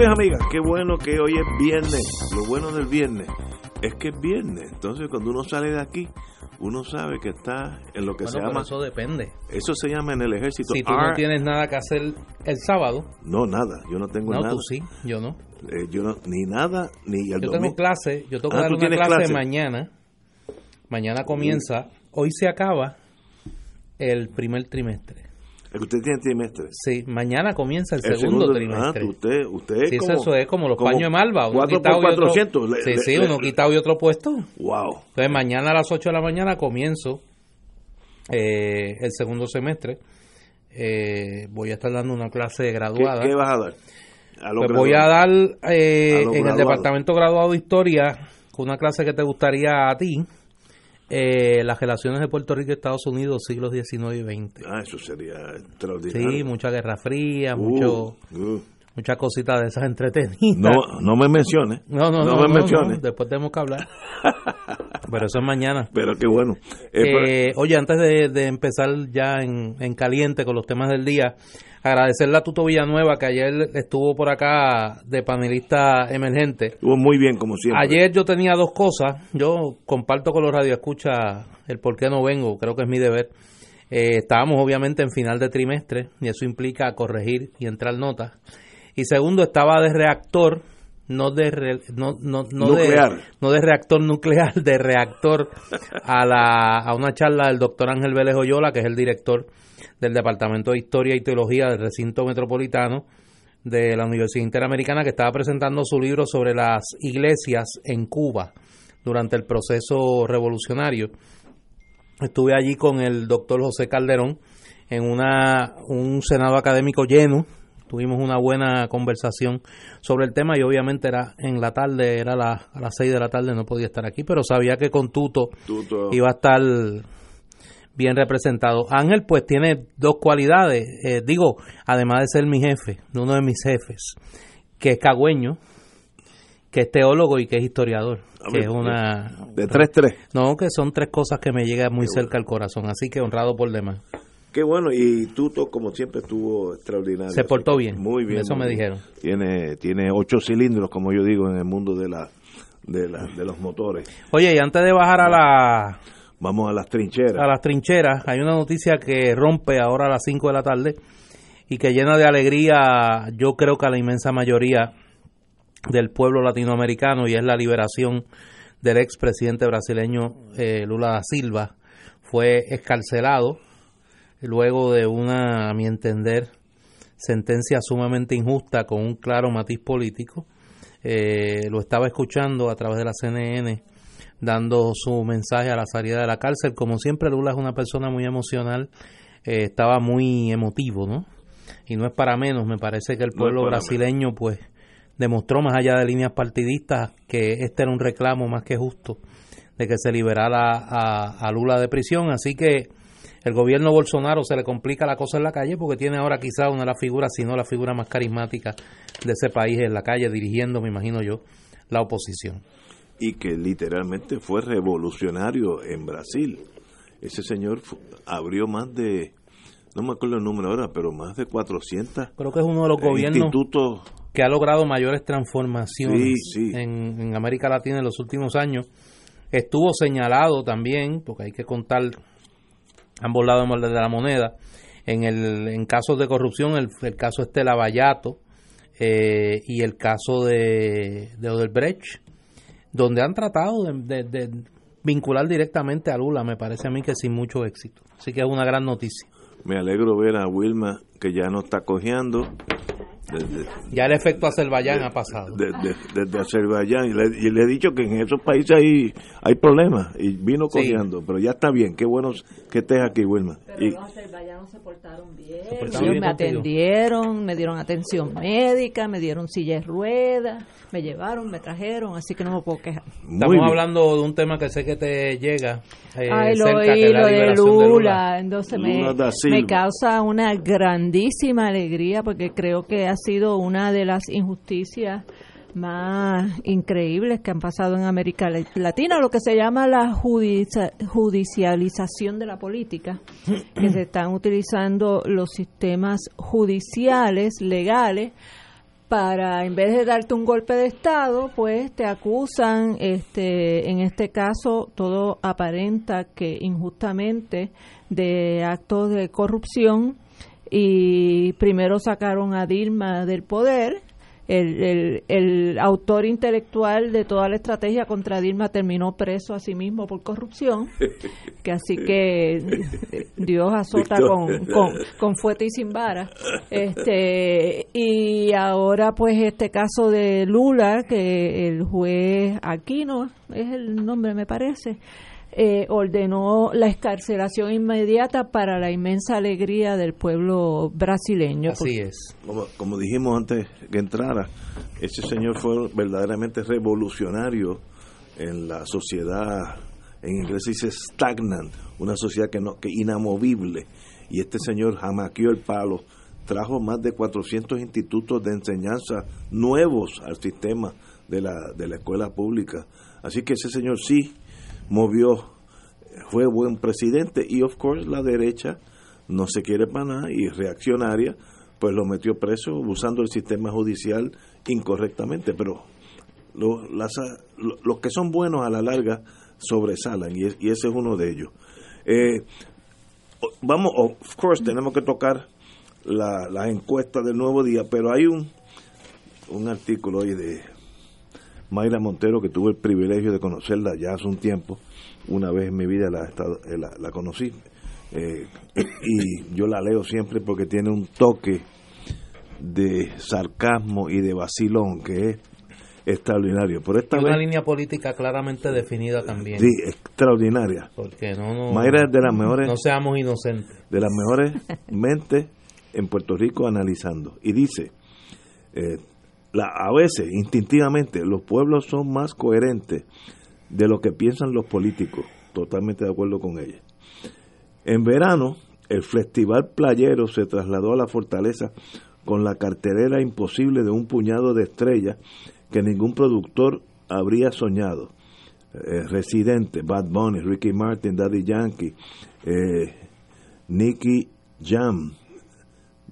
Amigos y amigas, qué bueno que hoy es viernes. Lo bueno del viernes es que es viernes. Entonces, cuando uno sale de aquí, uno sabe que está en lo que Bueno, se llama. eso depende. Eso se llama en el ejército. Si tú no tienes nada que hacer el sábado, No, nada. Yo no tengo no, nada. tú sí, yo no. Eh, yo no, ni nada, ni el Yo tengo clase, yo tengo que Ah, dar ¿tú una clase? mañana. Mañana comienza, hoy se acaba el primer trimestre. Es que usted tiene trimestre. Sí, mañana comienza el, El segundo, segundo- trimestre. ah, usted, usted es Sí, eso, como, eso es como los como paños de Malva. Uno 4 quitado por y otro- 400. Le- sí, le- sí, le- uno quitado y otro puesto. Wow. Entonces mañana a las 8 de la mañana comienzo eh, el segundo semestre. Eh, voy a estar dando una clase ¿Qué, graduada. qué vas a dar? A Pues voy a dar eh, A en el graduados. departamento graduado de historia una clase que te gustaría a ti, eh, las relaciones de Puerto Rico y Estados Unidos siglos XIX y XX. Ah, eso sería extraordinario. Sí, mucha guerra fría, Uh, mucho, uh. Muchas cositas de esas entretenidas. No, no me menciones. no, no, no, me no, menciones. no, después tenemos que hablar. Pero eso es mañana. Pero qué bueno. Eh, pero- Eh, oye, antes de, de empezar ya en, en caliente con los temas del día, agradecerle a Tuto Villanueva que ayer estuvo por acá de panelista emergente. Estuvo muy bien, como siempre. Ayer yo tenía dos cosas. Yo comparto con los radioescuchas el por qué no vengo, creo que es mi deber. Eh, estábamos obviamente en final de trimestre y eso implica corregir y entrar notas. Y segundo, estaba de reactor, no de re- no, no, no Nuclear. de no de reactor nuclear, de reactor a la a una charla del doctor Ángel Vélez Oyola, que es el director del Departamento de Historia y Teología del Recinto Metropolitano de la Universidad Interamericana que estaba presentando su libro sobre las iglesias en Cuba durante el proceso revolucionario. Estuve allí con el doctor José Calderón en una, un senado académico lleno. Tuvimos una buena conversación sobre el tema y obviamente era en la tarde, era la- a las 6 de la tarde, no podía estar aquí, pero sabía que con Tuto Tuto. iba a estar bien representado. Ángel pues tiene dos cualidades, eh, digo, además de ser mi jefe, uno de mis jefes, que es cagüeño, que es teólogo y que es historiador, A que es una... De 3-3. No, que son tres cosas que me llegan muy cerca al corazón, así que honrado por demás. Qué bueno. Y Tuto, como siempre, estuvo extraordinario. Se portó bien. Muy bien. Eso muy me bien. dijeron. Tiene, tiene ocho cilindros, como yo digo, en el mundo de, la, de, la, de los motores. Oye, y antes de bajar a, la, Vamos a las trincheras. a las trincheras, hay una noticia que rompe ahora a las 5 de la tarde y que llena de alegría, yo creo que a la inmensa mayoría del pueblo latinoamericano, y es la liberación del expresidente brasileño eh, Lula da Silva. Fue escarcelado luego de una, a mi entender, sentencia sumamente injusta con un claro matiz político. Eh, lo estaba escuchando a través de la CNN dando su mensaje a la salida de la cárcel. Como siempre, Lula es una persona muy emocional, eh, estaba muy emotivo, ¿no? Y no es para menos, me parece que el pueblo brasileño, pues, demostró más allá de líneas partidistas que este era un reclamo más que justo de que se liberara a, a Lula de prisión. Así que el gobierno Bolsonaro se le complica la cosa en la calle porque tiene ahora quizá una de las figuras, si no la figura más carismática de ese país en la calle, dirigiendo, me imagino yo, la oposición. Y que literalmente fue revolucionario en Brasil. Ese señor abrió más de, no me acuerdo el número ahora, pero más de 400 Creo que es uno de los gobiernos institutos. que ha logrado mayores transformaciones Sí, sí. En, en América Latina en los últimos años. Estuvo señalado también, porque hay que contar ambos lados de la moneda, en, el, en casos de corrupción, el, el caso Estela Bayato eh, y el caso de, de Odebrecht, donde han tratado de, de- de vincular directamente a Lula, me parece a mí que sin mucho éxito. Así que es una gran noticia. Me alegro ver a Wilma que ya no está cojeando. Ya el efecto Azerbaiyán ha pasado. Desde Azerbaiyán. Y le, he dicho que en esos países hay, hay problemas. Y vino cogiendo. Pero ya está bien. Qué bueno que estés aquí, Wilma. Pero y, los azerbayanos se portaron bien. me atendieron, me dieron atención médica, me dieron silla de ruedas, me llevaron, me trajeron. Así que no me puedo quejar. Estamos hablando de un tema que sé que te llega. Eh, Ay, lo, de Lula. Entonces me, me causa una grandísima alegría porque creo que ha sido una de las injusticias más increíbles que han pasado en América Latina, lo que se llama la judicialización de la política, que se están utilizando los sistemas judiciales, legales, para en vez de darte un golpe de estado, pues te acusan, este, en este caso todo aparenta que injustamente de actos de corrupción y primero sacaron a Dilma del poder. El, el, autor intelectual de toda la estrategia contra Dilma terminó preso a sí mismo por corrupción, que así que Dios azota con, con, con, fuete y sin vara. Este, y ahora pues este caso de Lula, que el juez Aquino, es el nombre me parece, eh, ordenó la escarcelación inmediata para la inmensa alegría del pueblo brasileño. Así es. Como, dijimos antes que entrara, ese señor fue verdaderamente revolucionario en la sociedad, en inglés se dice stagnant, una sociedad que no que inamovible. Y este señor jamaqueó el palo, trajo más de 400 institutos de enseñanza nuevos al sistema de la, de la escuela pública. Así que ese señor sí movió, fue buen presidente y of course la derecha no se quiere para nada y reaccionaria, pues lo metió preso usando el sistema judicial incorrectamente, pero los que son buenos a la larga sobresalen y, ese es uno de ellos. Eh, vamos, of course, tenemos que tocar la, la encuesta del nuevo día, pero hay un, un artículo hoy de Mayra Montero, que tuve el privilegio de conocerla ya hace un tiempo, una vez en mi vida la, eh, la, conocí, eh, y yo la leo siempre porque tiene un toque de sarcasmo y de vacilón que es extraordinario. Por esta una línea política claramente definida también. Sí, extraordinaria. Porque no, Mayra es de las mejores. No seamos inocentes. De las mejores mentes en Puerto Rico analizando. Y dice: eh, a veces, instintivamente, los pueblos son más coherentes de lo que piensan los políticos. Totalmente de acuerdo con ella. En verano, el festival playero se trasladó a la fortaleza con la carterera imposible de un puñado de estrellas que ningún productor habría soñado. Eh, Residente, Bad Bunny, Ricky Martin, Daddy Yankee, eh, Nicky Jam,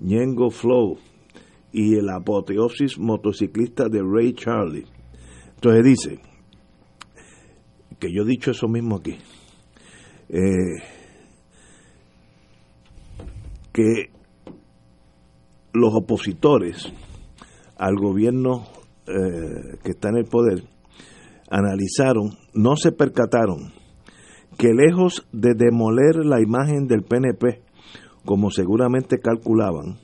Ñengo Flow, y el apoteosis motociclista de Ray Charlie. Entonces dice, que yo he dicho eso mismo aquí, eh, que los opositores al gobierno eh, que está en el poder analizaron, no se percataron que lejos de demoler la imagen del PNP, como seguramente calculaban,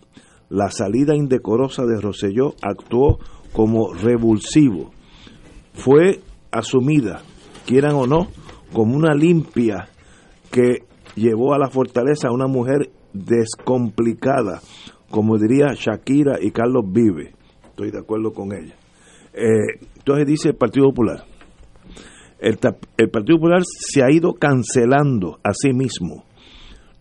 la salida indecorosa de Roselló actuó como revulsivo. Fue asumida, quieran o no, como una limpia que llevó a la fortaleza a una mujer descomplicada, como diría Shakira y Carlos Vive. Estoy de acuerdo con ella. Eh, entonces dice el Partido Popular. El, el Partido Popular se ha ido cancelando a sí mismo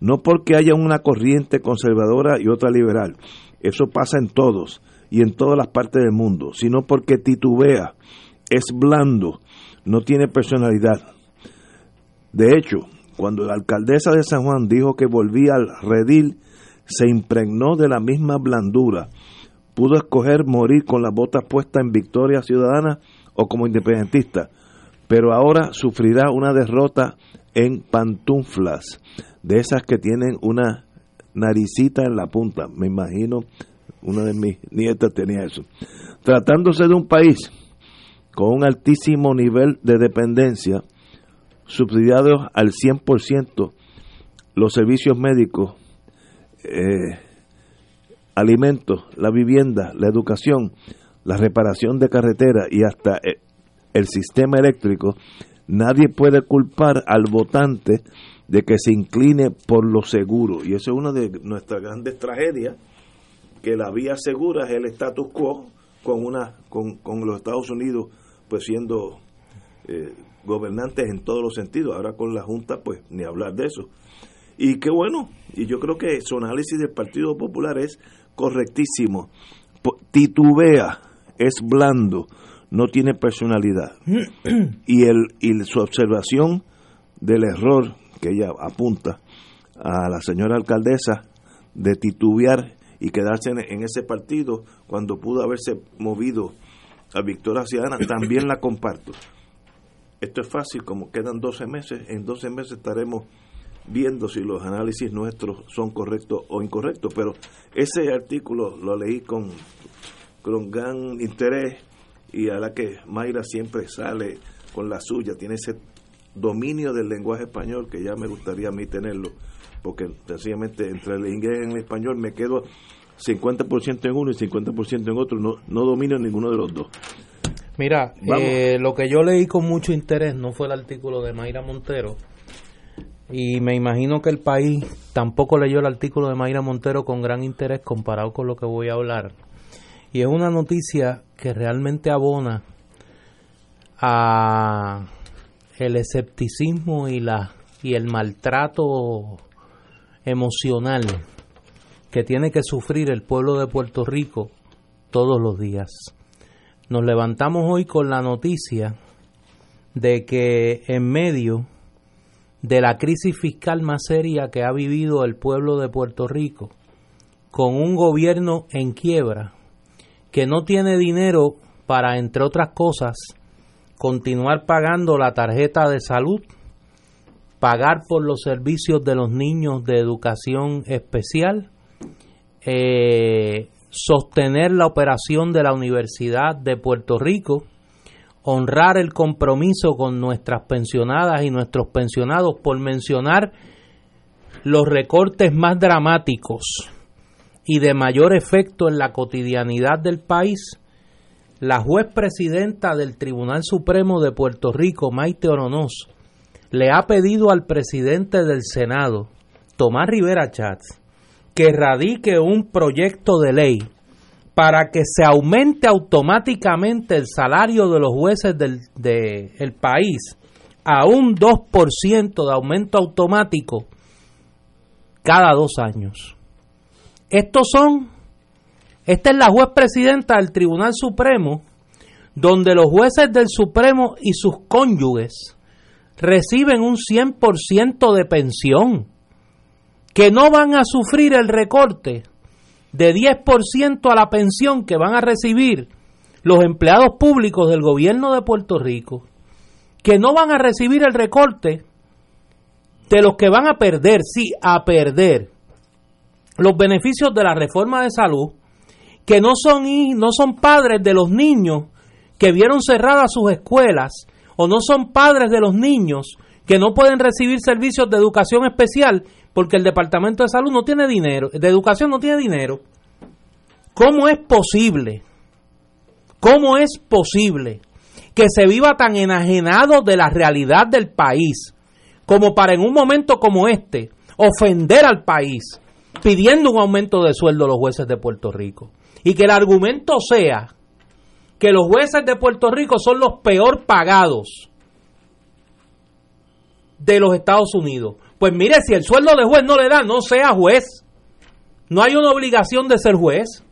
no porque haya una corriente conservadora y otra liberal, eso pasa en todos y en todas las partes del mundo, sino porque titubea, es blando, no tiene personalidad. De hecho, cuando la alcaldesa de San Juan dijo que volvía al redil, se impregnó de la misma blandura. Pudo escoger morir con las botas puestas en victoria ciudadana o como independentista, pero ahora sufrirá una derrota en pantuflas de esas que tienen una naricita en la punta. Me imagino, una de mis nietas tenía eso. Tratándose de un país con un altísimo nivel de dependencia, subsidiados al 100% los servicios médicos, eh, alimentos, la vivienda, la educación, la reparación de carreteras y hasta eh, el sistema eléctrico, nadie puede culpar al votante de que se incline por lo seguro. Y eso es una de nuestras grandes tragedias, que la vía segura es el status quo con, una, con, con los Estados Unidos pues siendo eh, gobernantes en todos los sentidos. Ahora con la Junta, pues ni hablar de eso. Y qué bueno, y yo creo que su análisis del Partido Popular es correctísimo. Titubea, es blando, no tiene personalidad. y, el, y su observación del error que ella apunta a la señora alcaldesa de titubear y quedarse en, ese partido cuando pudo haberse movido a Victoria Ciudadana, también la comparto. Esto es fácil, como quedan 12 meses, en 12 meses estaremos viendo si los análisis nuestros son correctos o incorrectos, pero ese artículo lo leí con, con gran interés y a la que Mayra siempre sale con la suya, tiene ese dominio del lenguaje español que ya me gustaría a mí tenerlo, porque sencillamente entre el inglés y el español me quedo 50% en uno y 50% en otro, no, no domino ninguno de los dos. Mira, eh, lo que yo leí con mucho interés no fue el artículo de Mayra Montero, y me imagino que el país tampoco leyó el artículo de Mayra Montero con gran interés comparado con lo que voy a hablar. Y es una noticia que realmente abona a el escepticismo y la y el maltrato emocional que tiene que sufrir el pueblo de Puerto Rico todos los días. Nos levantamos hoy con la noticia de que en medio de la crisis fiscal más seria que ha vivido el pueblo de Puerto Rico, con un gobierno en quiebra, que no tiene dinero para, entre otras cosas, continuar pagando la tarjeta de salud, pagar por los servicios de los niños de educación especial, eh, sostener la operación de la Universidad de Puerto Rico, honrar el compromiso con nuestras pensionadas y nuestros pensionados, por mencionar los recortes más dramáticos y de mayor efecto en la cotidianidad del país, la juez presidenta del Tribunal Supremo de Puerto Rico, Maite Oronoz, le ha pedido al presidente del Senado, Tomás Rivera Chats, que radique un proyecto de ley para que se aumente automáticamente el salario de los jueces del de país a un 2% de aumento automático cada dos años. Estos son, esta es la juez presidenta del Tribunal Supremo, donde los jueces del Supremo y sus cónyuges reciben un 100% de pensión que no van a sufrir el recorte de 10% a la pensión que van a recibir los empleados públicos del gobierno de Puerto Rico, que no van a recibir el recorte de los que van a perder, sí, a perder los beneficios de la reforma de salud, que no son, no son padres de los niños que vieron cerradas sus escuelas, o no son padres de los niños que no pueden recibir servicios de educación especial porque el Departamento de Salud no tiene dinero, de Educación no tiene dinero. ¿Cómo es posible? ¿Cómo es posible que se viva tan enajenado de la realidad del país como para en un momento como este ofender al país pidiendo un aumento de sueldo a los jueces de Puerto Rico? Y que el argumento sea que los jueces de Puerto Rico son los peor pagados de los Estados Unidos. Pues mire, si el sueldo de juez no le da, no sea juez. No hay una obligación de ser juez.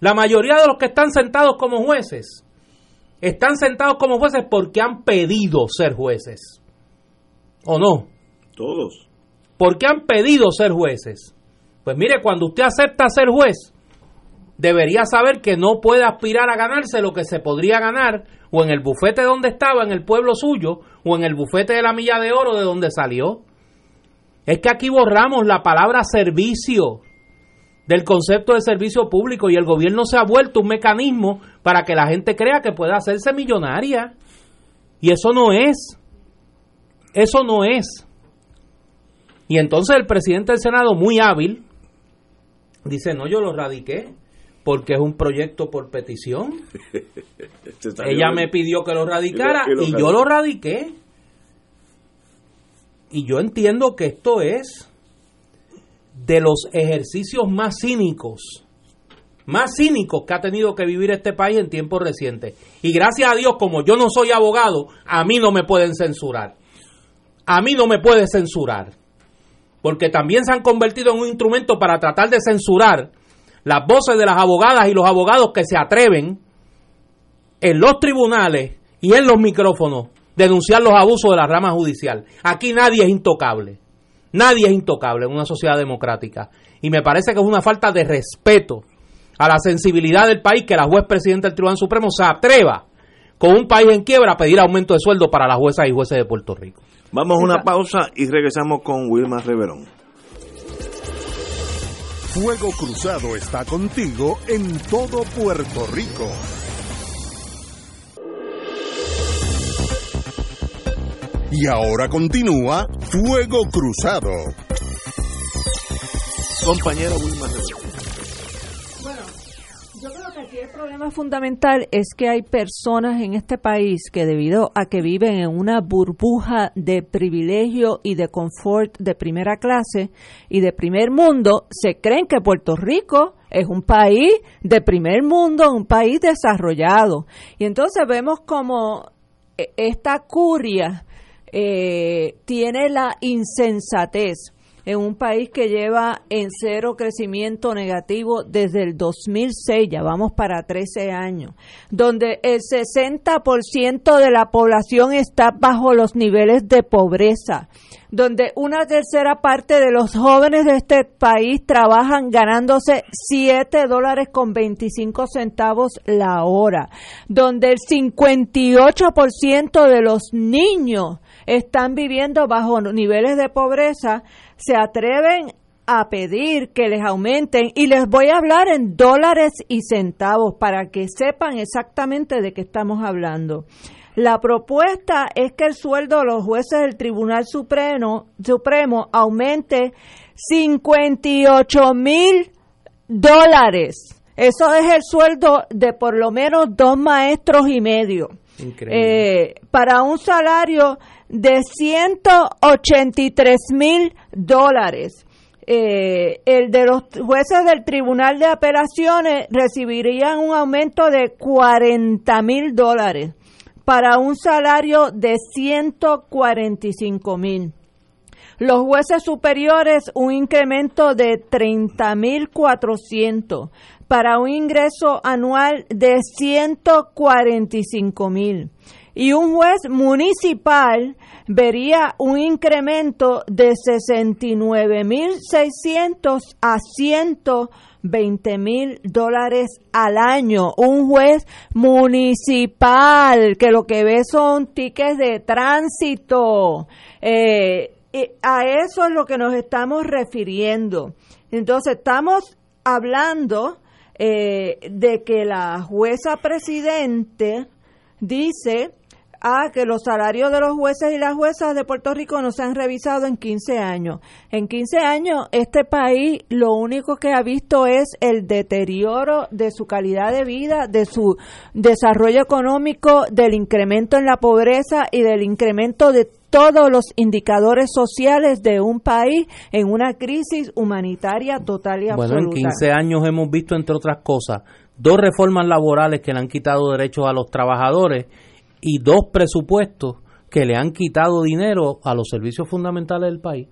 La mayoría de los que están sentados como jueces están sentados como jueces porque han pedido ser jueces. ¿O no? Todos. Porque han pedido ser jueces. Pues mire, cuando usted acepta ser juez, debería saber que no puede aspirar a ganarse lo que se podría ganar o en el bufete donde estaba, en el pueblo suyo, o en el bufete de la milla de oro de donde salió. Es que aquí borramos la palabra servicio del concepto de servicio público y el gobierno se ha vuelto un mecanismo para que la gente crea que puede hacerse millonaria. Y eso no es. Eso no es. Y entonces el presidente del Senado, muy hábil, dice, no, yo lo radiqué porque es un proyecto por petición. Ella me pidió que lo radicara y, yo lo radiqué. Y yo entiendo que esto es de los ejercicios más cínicos, más cínicos que ha tenido que vivir este país en tiempos recientes. Y gracias a Dios, como yo no soy abogado, a mí no me pueden censurar. A mí no me puede censurar. Porque también se han convertido en un instrumento para tratar de censurar las voces de las abogadas y los abogados que se atreven en los tribunales y en los micrófonos denunciar los abusos de la rama judicial. Aquí nadie es intocable. Nadie es intocable en una sociedad democrática. Y me parece que es una falta de respeto a la sensibilidad del país que la juez presidenta del Tribunal Supremo se atreva con un país en quiebra a pedir aumento de sueldo para las juezas y jueces de Puerto Rico. Vamos a una pausa y regresamos con Wilma Reverón. Fuego Cruzado está contigo en todo Puerto Rico. Y ahora continúa Fuego Cruzado. Compañero Wilma Bueno, problema fundamental es que hay personas en este país que debido a que viven en una burbuja de privilegio y de confort de primera clase y de primer mundo, se creen que Puerto Rico es un país de primer mundo, un país desarrollado. Y entonces vemos como eh, esta curia eh, tiene la insensatez en un país que lleva en cero crecimiento negativo desde el 2006, ya vamos para 13 años, donde el 60% de la población está bajo los niveles de pobreza, donde una tercera parte de los jóvenes de este país trabajan ganándose 7 dólares con 25 centavos la hora, donde el 58% de los niños están viviendo bajo niveles de pobreza, se atreven a pedir que les aumenten y les voy a hablar en dólares y centavos para que sepan exactamente de qué estamos hablando. La propuesta es que el sueldo de los jueces del Tribunal Supremo, Supremo aumente 58 mil dólares. Eso es el sueldo de por lo menos dos maestros y medio. Eh, para un salario de 183 mil dólares. Eh, el de los jueces del Tribunal de Apelaciones recibirían un aumento de 40 mil dólares para un salario de 145 mil. Los jueces superiores un incremento de 30 mil 400 para un ingreso anual de 145 mil y un juez municipal vería un incremento de 69.600 a 120 mil dólares al año. Un juez municipal que lo que ve son tickets de tránsito. Eh, a eso es lo que nos estamos refiriendo. Entonces estamos hablando eh, de que la jueza presidente dice a que los salarios de los jueces y las juezas de Puerto Rico no se han revisado en 15 años. En 15 años este país lo único que ha visto es el deterioro de su calidad de vida, de su desarrollo económico, del incremento en la pobreza y del incremento de todos los indicadores sociales de un país en una crisis humanitaria total y absoluta. Bueno, en 15 años hemos visto, entre otras cosas, dos reformas laborales que le han quitado derechos a los trabajadores y dos presupuestos que le han quitado dinero a los servicios fundamentales del país.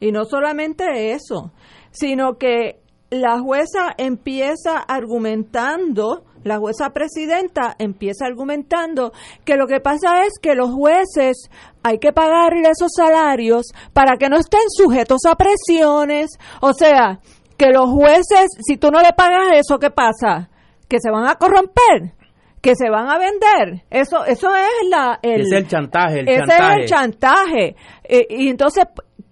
Y no solamente eso, sino que la jueza empieza argumentando, la jueza presidenta empieza argumentando que lo que pasa es que los jueces hay que pagarle esos salarios para que no estén sujetos a presiones. O sea, que los jueces, si tú no le pagas eso, ¿qué pasa? Que se van a corromper que se van a vender. Eso eso es la el, es el chantaje, el ese chantaje. es el chantaje. Eh, y entonces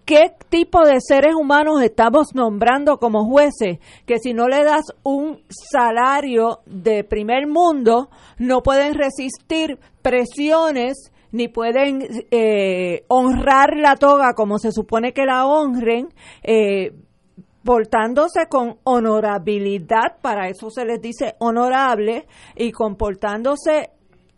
¿qué tipo de seres humanos estamos nombrando como jueces? Que si no le das un salario de primer mundo, no pueden resistir presiones ni pueden eh, honrar la toga como se supone que la honren, eh, comportándose con honorabilidad, para eso se les dice honorable, y comportándose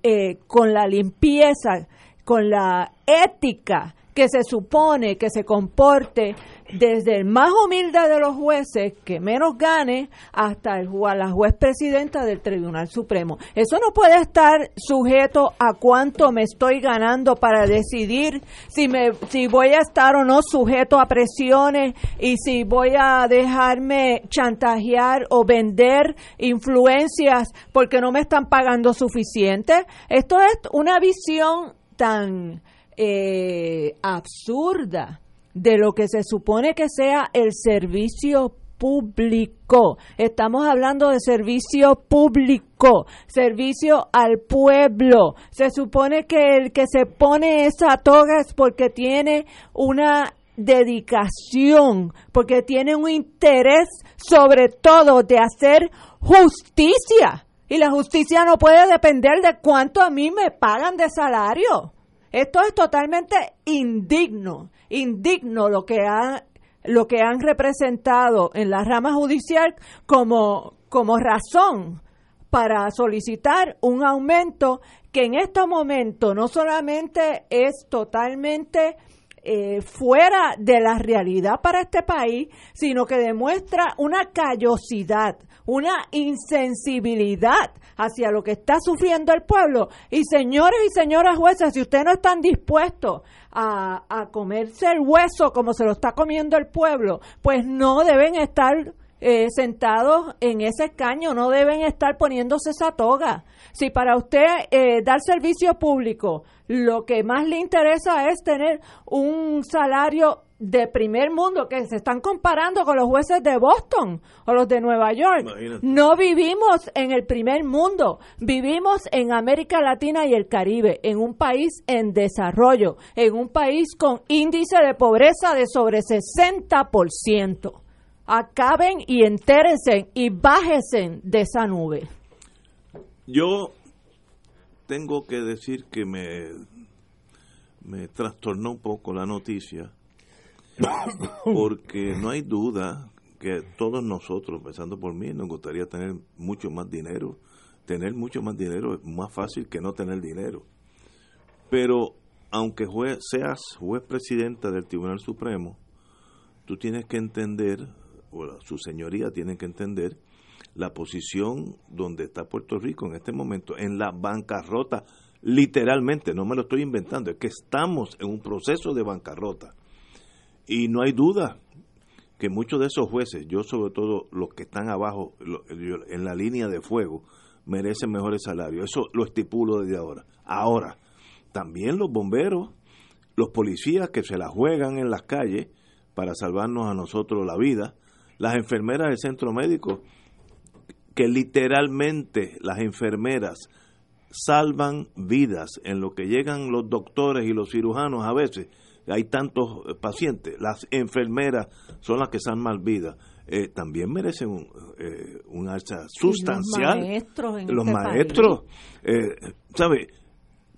eh, con la limpieza, con la ética que se supone que se comporte desde el más humilde de los jueces, que menos gane, hasta el, la juez presidenta del Tribunal Supremo. Eso no puede estar sujeto a cuánto me estoy ganando para decidir si, me, si voy a estar o no sujeto a presiones y si voy a dejarme chantajear o vender influencias porque no me están pagando suficiente. Esto es una visión tan eh, absurda de lo que se supone que sea el servicio público. Estamos hablando de servicio público, servicio al pueblo. Se supone que el que se pone esa toga es porque tiene una dedicación, porque tiene un interés sobre todo de hacer justicia. Y la justicia no puede depender de cuánto a mí me pagan de salario. Esto es totalmente indigno, indigno lo que han, lo que han representado en la rama judicial como, como razón para solicitar un aumento que en este momento no solamente es totalmente eh, fuera de la realidad para este país, sino que demuestra una callosidad, una insensibilidad hacia lo que está sufriendo el pueblo. Y señores y señoras jueces, si ustedes no están dispuestos a, a comerse el hueso como se lo está comiendo el pueblo, pues no deben estar eh, sentados en ese escaño, no deben estar poniéndose esa toga. Si para usted eh, dar servicio público lo que más le interesa es tener un salario de primer mundo que se están comparando con los jueces de Boston o los de Nueva York. No vivimos en el primer mundo, vivimos en América Latina y el Caribe, en un país en desarrollo, en un país con índice de pobreza de sobre 60%. Acaben y entérense y bájense de esa nube. Yo tengo que decir que me, me trastornó un poco la noticia porque no hay duda que todos nosotros, empezando por mí, nos gustaría tener mucho más dinero. Tener mucho más dinero es más fácil que no tener dinero. Pero aunque seas juez presidenta del Tribunal Supremo, tú tienes que entender, o su señoría tiene que entender, la posición donde está Puerto Rico en este momento, en la bancarrota, literalmente, no me lo estoy inventando, es que estamos en un proceso de bancarrota. Y no hay duda que muchos de esos jueces, yo sobre todo los que están abajo en la línea de fuego, merecen mejores salarios. Eso lo estipulo desde ahora. Ahora, también los bomberos, los policías que se la juegan en las calles para salvarnos a nosotros la vida, las enfermeras del centro médico, que literalmente las enfermeras salvan vidas en lo que llegan los doctores y los cirujanos a veces hay tantos eh, pacientes, las enfermeras son las que salvan vidas. Eh, también merecen un, eh, alza sustancial. los maestros, en los este maestros eh, ¿sabe?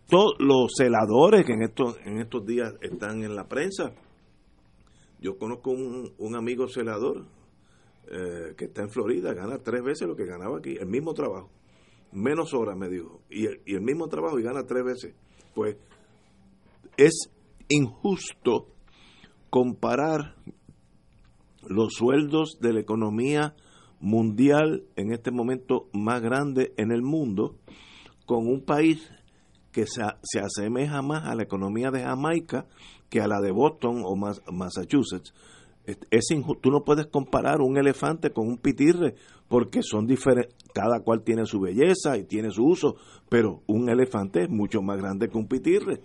Todos los celadores que en estos, en estos días están en la prensa. Yo conozco un, un amigo celador eh, que está en Florida, gana tres veces lo que ganaba aquí, el mismo trabajo, menos horas me dijo, y y el mismo trabajo y gana tres veces. Pues es injusto comparar los sueldos de la economía mundial en este momento más grande en el mundo con un país que se, se asemeja más a la economía de Jamaica que a la de Boston o Massachusetts. Es tú no puedes comparar un elefante con un pitirre porque son diferentes, cada cual tiene su belleza y tiene su uso, pero un elefante es mucho más grande que un pitirre.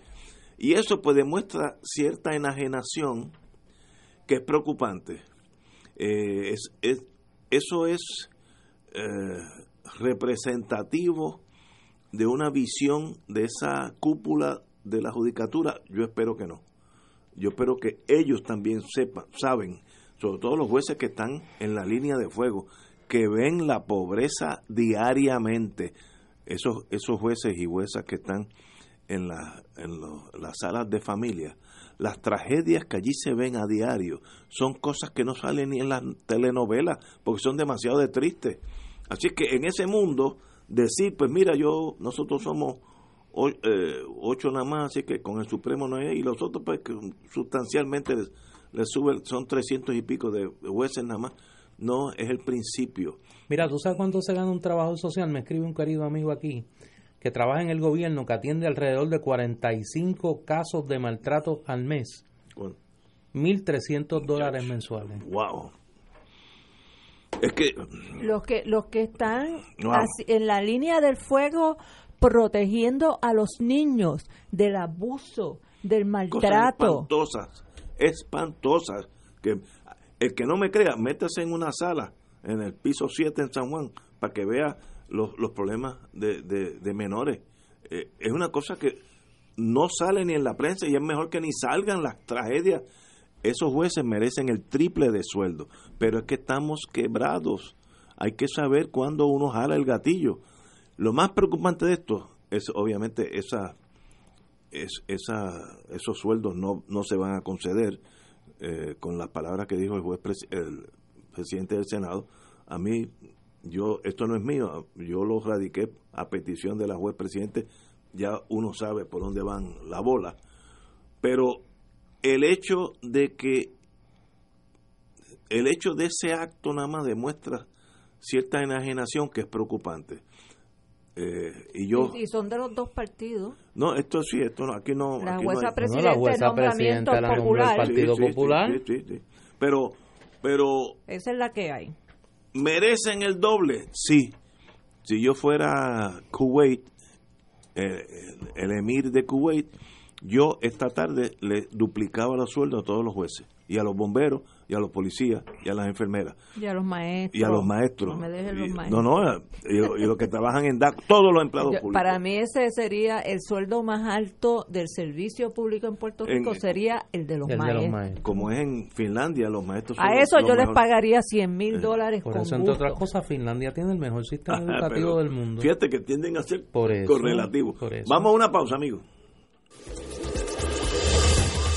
Y eso pues demuestra cierta enajenación que es preocupante. Eh, es, eso es eh, representativo de una visión de esa cúpula de la judicatura. Yo espero que no. Yo espero que ellos también sepan, saben, sobre todo los jueces que están en la línea de fuego, que ven la pobreza diariamente. Esos, esos jueces y juezas que están en, la, en las salas de familia, las tragedias que allí se ven a diario son cosas que no salen ni en las telenovelas porque son demasiado de tristes. Así que en ese mundo decir, pues mira, yo nosotros somos eh, ocho nada más, así que con el Supremo no hay, y los otros pues que sustancialmente les, suben, son trescientos y pico de jueces nada más. No, es el principio. Mira, ¿tú sabes cuánto se gana un trabajo social? Me escribe un querido amigo aquí que trabaja en el gobierno, que atiende alrededor de 45 casos de maltrato al mes. 1.300 dólares mensuales. ¡Wow! Es que... Los que, los que están en la línea del fuego protegiendo a los niños del abuso, del maltrato. espantosas, espantosas. Que el que no me crea, métase en una sala en el piso 7 en San Juan para que vea los, los problemas de, de, menores. Eh, es una cosa que no sale ni en la prensa y es mejor que ni salgan las tragedias. Esos jueces merecen el triple de sueldo, pero es que estamos quebrados. Hay que saber cuándo uno jala el gatillo. Lo más preocupante de esto es obviamente esa, es, esa, esos sueldos no, no se van a conceder eh, con las palabras que dijo el juez el presidente del Senado. A mí yo esto no es mío, yo lo radiqué a petición de la juez presidente, ya uno sabe por dónde van la bola, pero el hecho de que el hecho de ese acto nada más demuestra cierta enajenación que es preocupante. Eh, y yo y, son de los dos partidos no esto sí esto no aquí no la jueza presidenta no, la presidenta popular. Partido Popular pero pero esa es la que hay ¿Merecen el doble? Sí. Si yo fuera Kuwait, eh, el emir de Kuwait, yo esta tarde le duplicaba los sueldos a todos los jueces y a los bomberos y a los policías y a las enfermeras. Y a los maestros. Y a los maestros. No me dejen los maestros. No, no, y, los que trabajan en DAC, todos los empleados públicos. Para mí ese sería el sueldo más alto del servicio público en Puerto Rico, sería el, de los, maestros. Como es en Finlandia, los maestros A eso yo les pagaría 100 mil eh, dólares Por eso, entre otras cosas, Finlandia tiene el mejor sistema educativo del mundo. Fíjate que tienden a ser correlativos. Vamos a una pausa, amigos.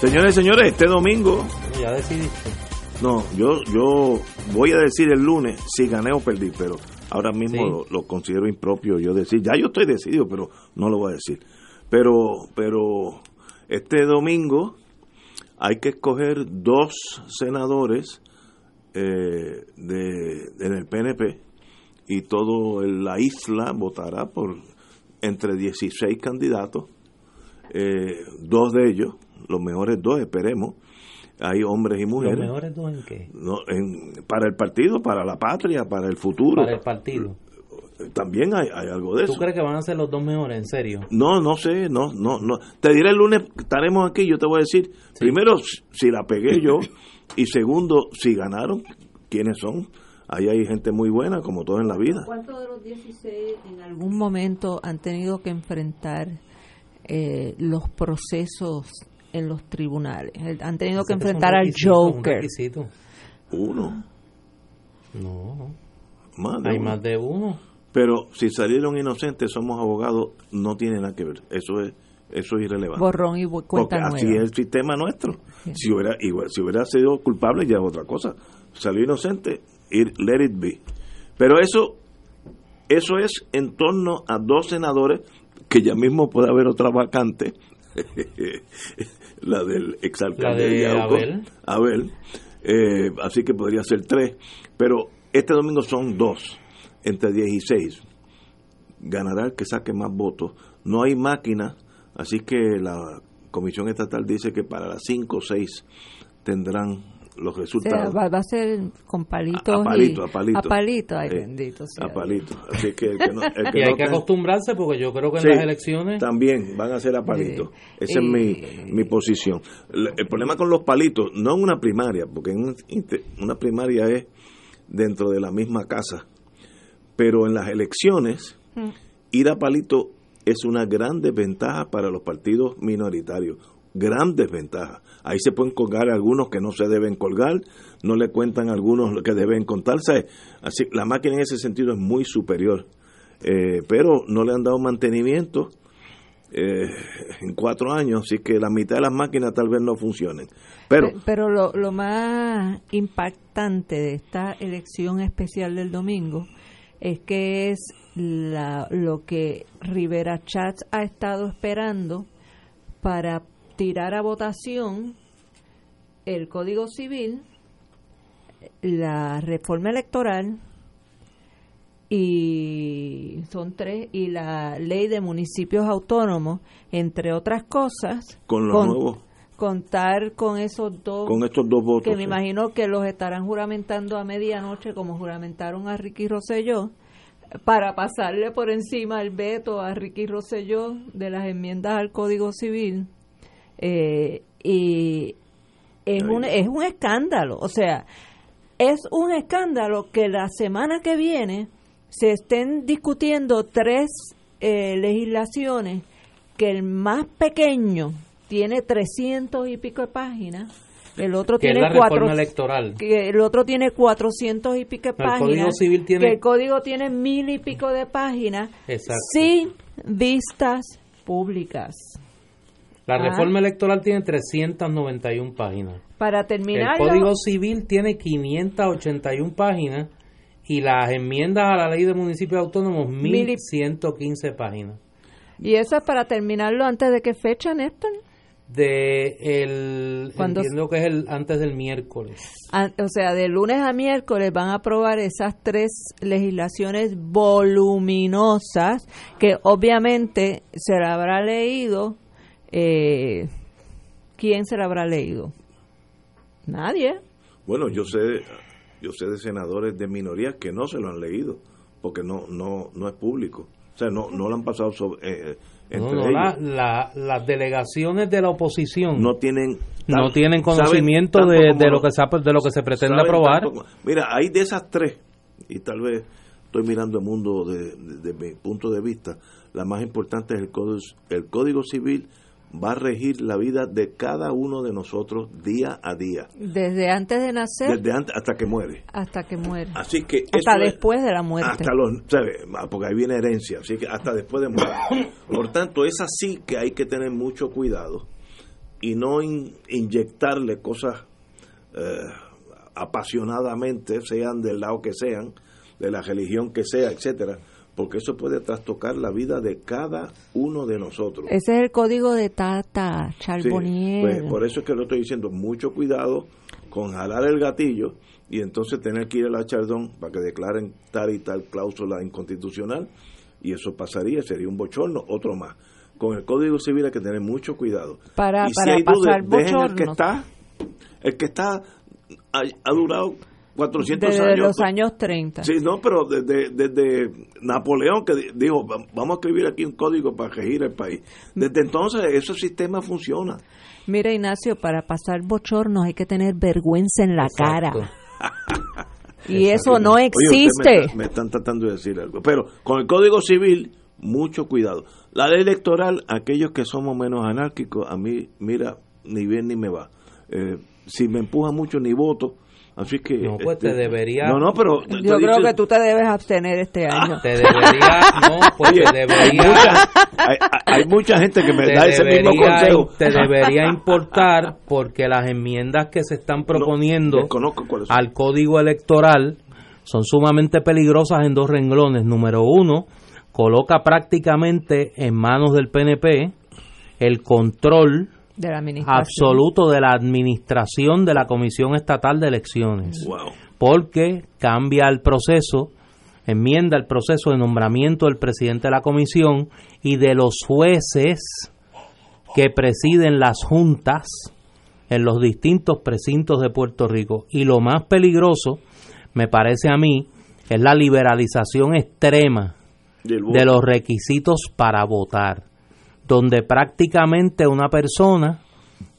Señores y señores, este domingo. Ya decidiste. No, yo, yo voy a decir el lunes si gané o perdí, pero ahora mismo lo, considero impropio yo decir. Ya yo estoy decidido, pero no lo voy a decir. Pero, pero este domingo hay que escoger dos senadores eh, de, del PNP y toda la isla votará por entre 16 candidatos, eh, dos de ellos los mejores dos, esperemos. Hay hombres y mujeres. ¿Los mejores dos en qué? No, para el partido, para la patria, para el futuro. Para el partido. También hay, hay algo de eso. ¿Tú crees que van a ser los dos mejores, en serio? No, no sé, no, no, no. Te diré el lunes, estaremos aquí, yo te voy a decir, primero, si la pegué yo, y segundo, si ganaron, quiénes son. Ahí hay gente muy buena, como todo en la vida. ¿Cuántos de los 16 en algún momento han tenido que enfrentar eh, los procesos en los tribunales. Han tenido que enfrentar al Joker. Uno. No. Hay más de uno. Pero si salieron inocentes, somos abogados, no tiene nada que ver. Eso es eso es irrelevante. Borrón y cuenta así es el sistema nuestro. Si hubiera igual, si hubiera sido culpable ya es otra cosa. Salió inocente, let it be. Pero eso eso es en torno a dos senadores que ya mismo puede haber otra vacante la del exalcalde de, Abel. Abel. Eh, así que podría ser tres. Pero este domingo son dos, entre 16. Ganará el que saque más votos. No hay máquina, así que la Comisión Estatal dice que para las 5 o 6 tendrán los resultados. va, a ser con palitos. A, palito, a palito. A palito, ay bendito A palito. Así que, el que no, y hay que acostumbrarse porque yo creo que en las elecciones... También van a ser a palito. Esa es mi, mi posición. El, problema con los palitos, no en una primaria, porque en una primaria es dentro de la misma casa, pero en las elecciones, mm. ir a palito es una gran desventaja para los partidos minoritarios gran desventaja. Ahí se pueden colgar algunos que no se deben colgar, no le cuentan algunos lo que deben contarse. Así, la máquina en ese sentido es muy superior, eh, pero no le han dado mantenimiento eh, en cuatro años, así que la mitad de las máquinas tal vez no funcionen. Pero, pero lo, lo más impactante de esta elección especial del domingo es que es la, lo que Rivera Chats ha estado esperando para tirar a votación el Código Civil, la reforma electoral y son tres y la ley de municipios autónomos, entre otras cosas. Con los Contar con esos dos. Con estos dos votos. Que me imagino que los estarán juramentando a medianoche, como juramentaron a Ricky Rosselló, para pasarle por encima el veto a Ricky Rosselló de las enmiendas al Código Civil eh, y es un, es un escándalo, o sea, es un escándalo que la semana que viene se estén discutiendo tres eh, legislaciones que el más pequeño tiene 300 y pico de páginas el otro tiene cuatro, electoral. Que el otro tiene 400 y pico de páginas. El Código Civil tiene... Que el Código tiene mil y pico de páginas. Sin vistas públicas. La ah. reforma electoral tiene 391 páginas. Para terminar. El Código Civil tiene 581 páginas y las enmiendas a la ley de municipios autónomos 1115 páginas. ¿Y eso es para terminarlo antes de qué fecha, Néstor? De el entiendo que es el antes del miércoles. o sea, de lunes a miércoles van a aprobar esas tres legislaciones voluminosas que obviamente se habrá leído eh, ¿quién se la habrá leído? Nadie. Bueno, yo sé, yo sé de senadores de minorías que no se lo han leído, porque no, no, no es público. O sea, no, no lo han pasado sobre, eh, entre las delegaciones de la oposición no tienen no tienen conocimiento de, lo que se, de lo que se pretende aprobar. mira, hay de esas tres, y tal vez estoy mirando el mundo desde de, mi punto de vista, la más importante es el código, el código civil va a regir la vida de cada uno de nosotros día a día. Desde antes de nacer. Desde antes hasta que muere. Hasta que muere. Así que hasta después de la muerte. Hasta los, Porque ahí viene herencia, así que hasta después de muerte. Por tanto, es así que hay que tener mucho cuidado y no inyectarle cosas eh, apasionadamente, sean del lado que sean, de la religión que sea, etcétera porque eso puede trastocar la vida de cada uno de nosotros. Ese es el código de Tata Charbonnier. pues por eso es que lo estoy diciendo, mucho cuidado con jalar el gatillo y entonces tener que ir a la Chardón para que declaren tal y tal cláusula inconstitucional y eso pasaría, sería un bochorno, otro más. Con el Código Civil hay que tener mucho cuidado. Para, y si hay pasar el que está, el que está ha durado 400 desde años. los años 30. Sí, no, pero desde, desde Napoleón que dijo, vamos a escribir aquí un código para regir el país. Desde entonces ese sistema funciona. Mira, Ignacio, para pasar bochornos hay que tener vergüenza en la cara. y eso no existe. me, me, están tratando de decir algo. Pero con el Código Civil, mucho cuidado. La ley electoral, aquellos que somos menos anárquicos, a mí, mira, ni bien ni me va. Eh, si me empuja mucho, ni voto Así que. No, pues te este, debería. No, no, pero. Yo creo que tú te debes abstener este año. Te debería. No, pues te debería. Hay mucha, gente que me da ese mismo consejo. Te debería importar porque las enmiendas que se están proponiendo al código electoral son sumamente peligrosas en dos renglones. Número uno, coloca prácticamente en manos del PNP el control absoluto de la administración de la Comisión Estatal de Elecciones. Porque cambia el proceso, enmienda el proceso de nombramiento del presidente de la comisión y de los jueces que presiden las juntas en los distintos precintos de Puerto Rico. Y lo más peligroso, me parece a mí, es la liberalización extrema de los requisitos para votar, donde prácticamente una persona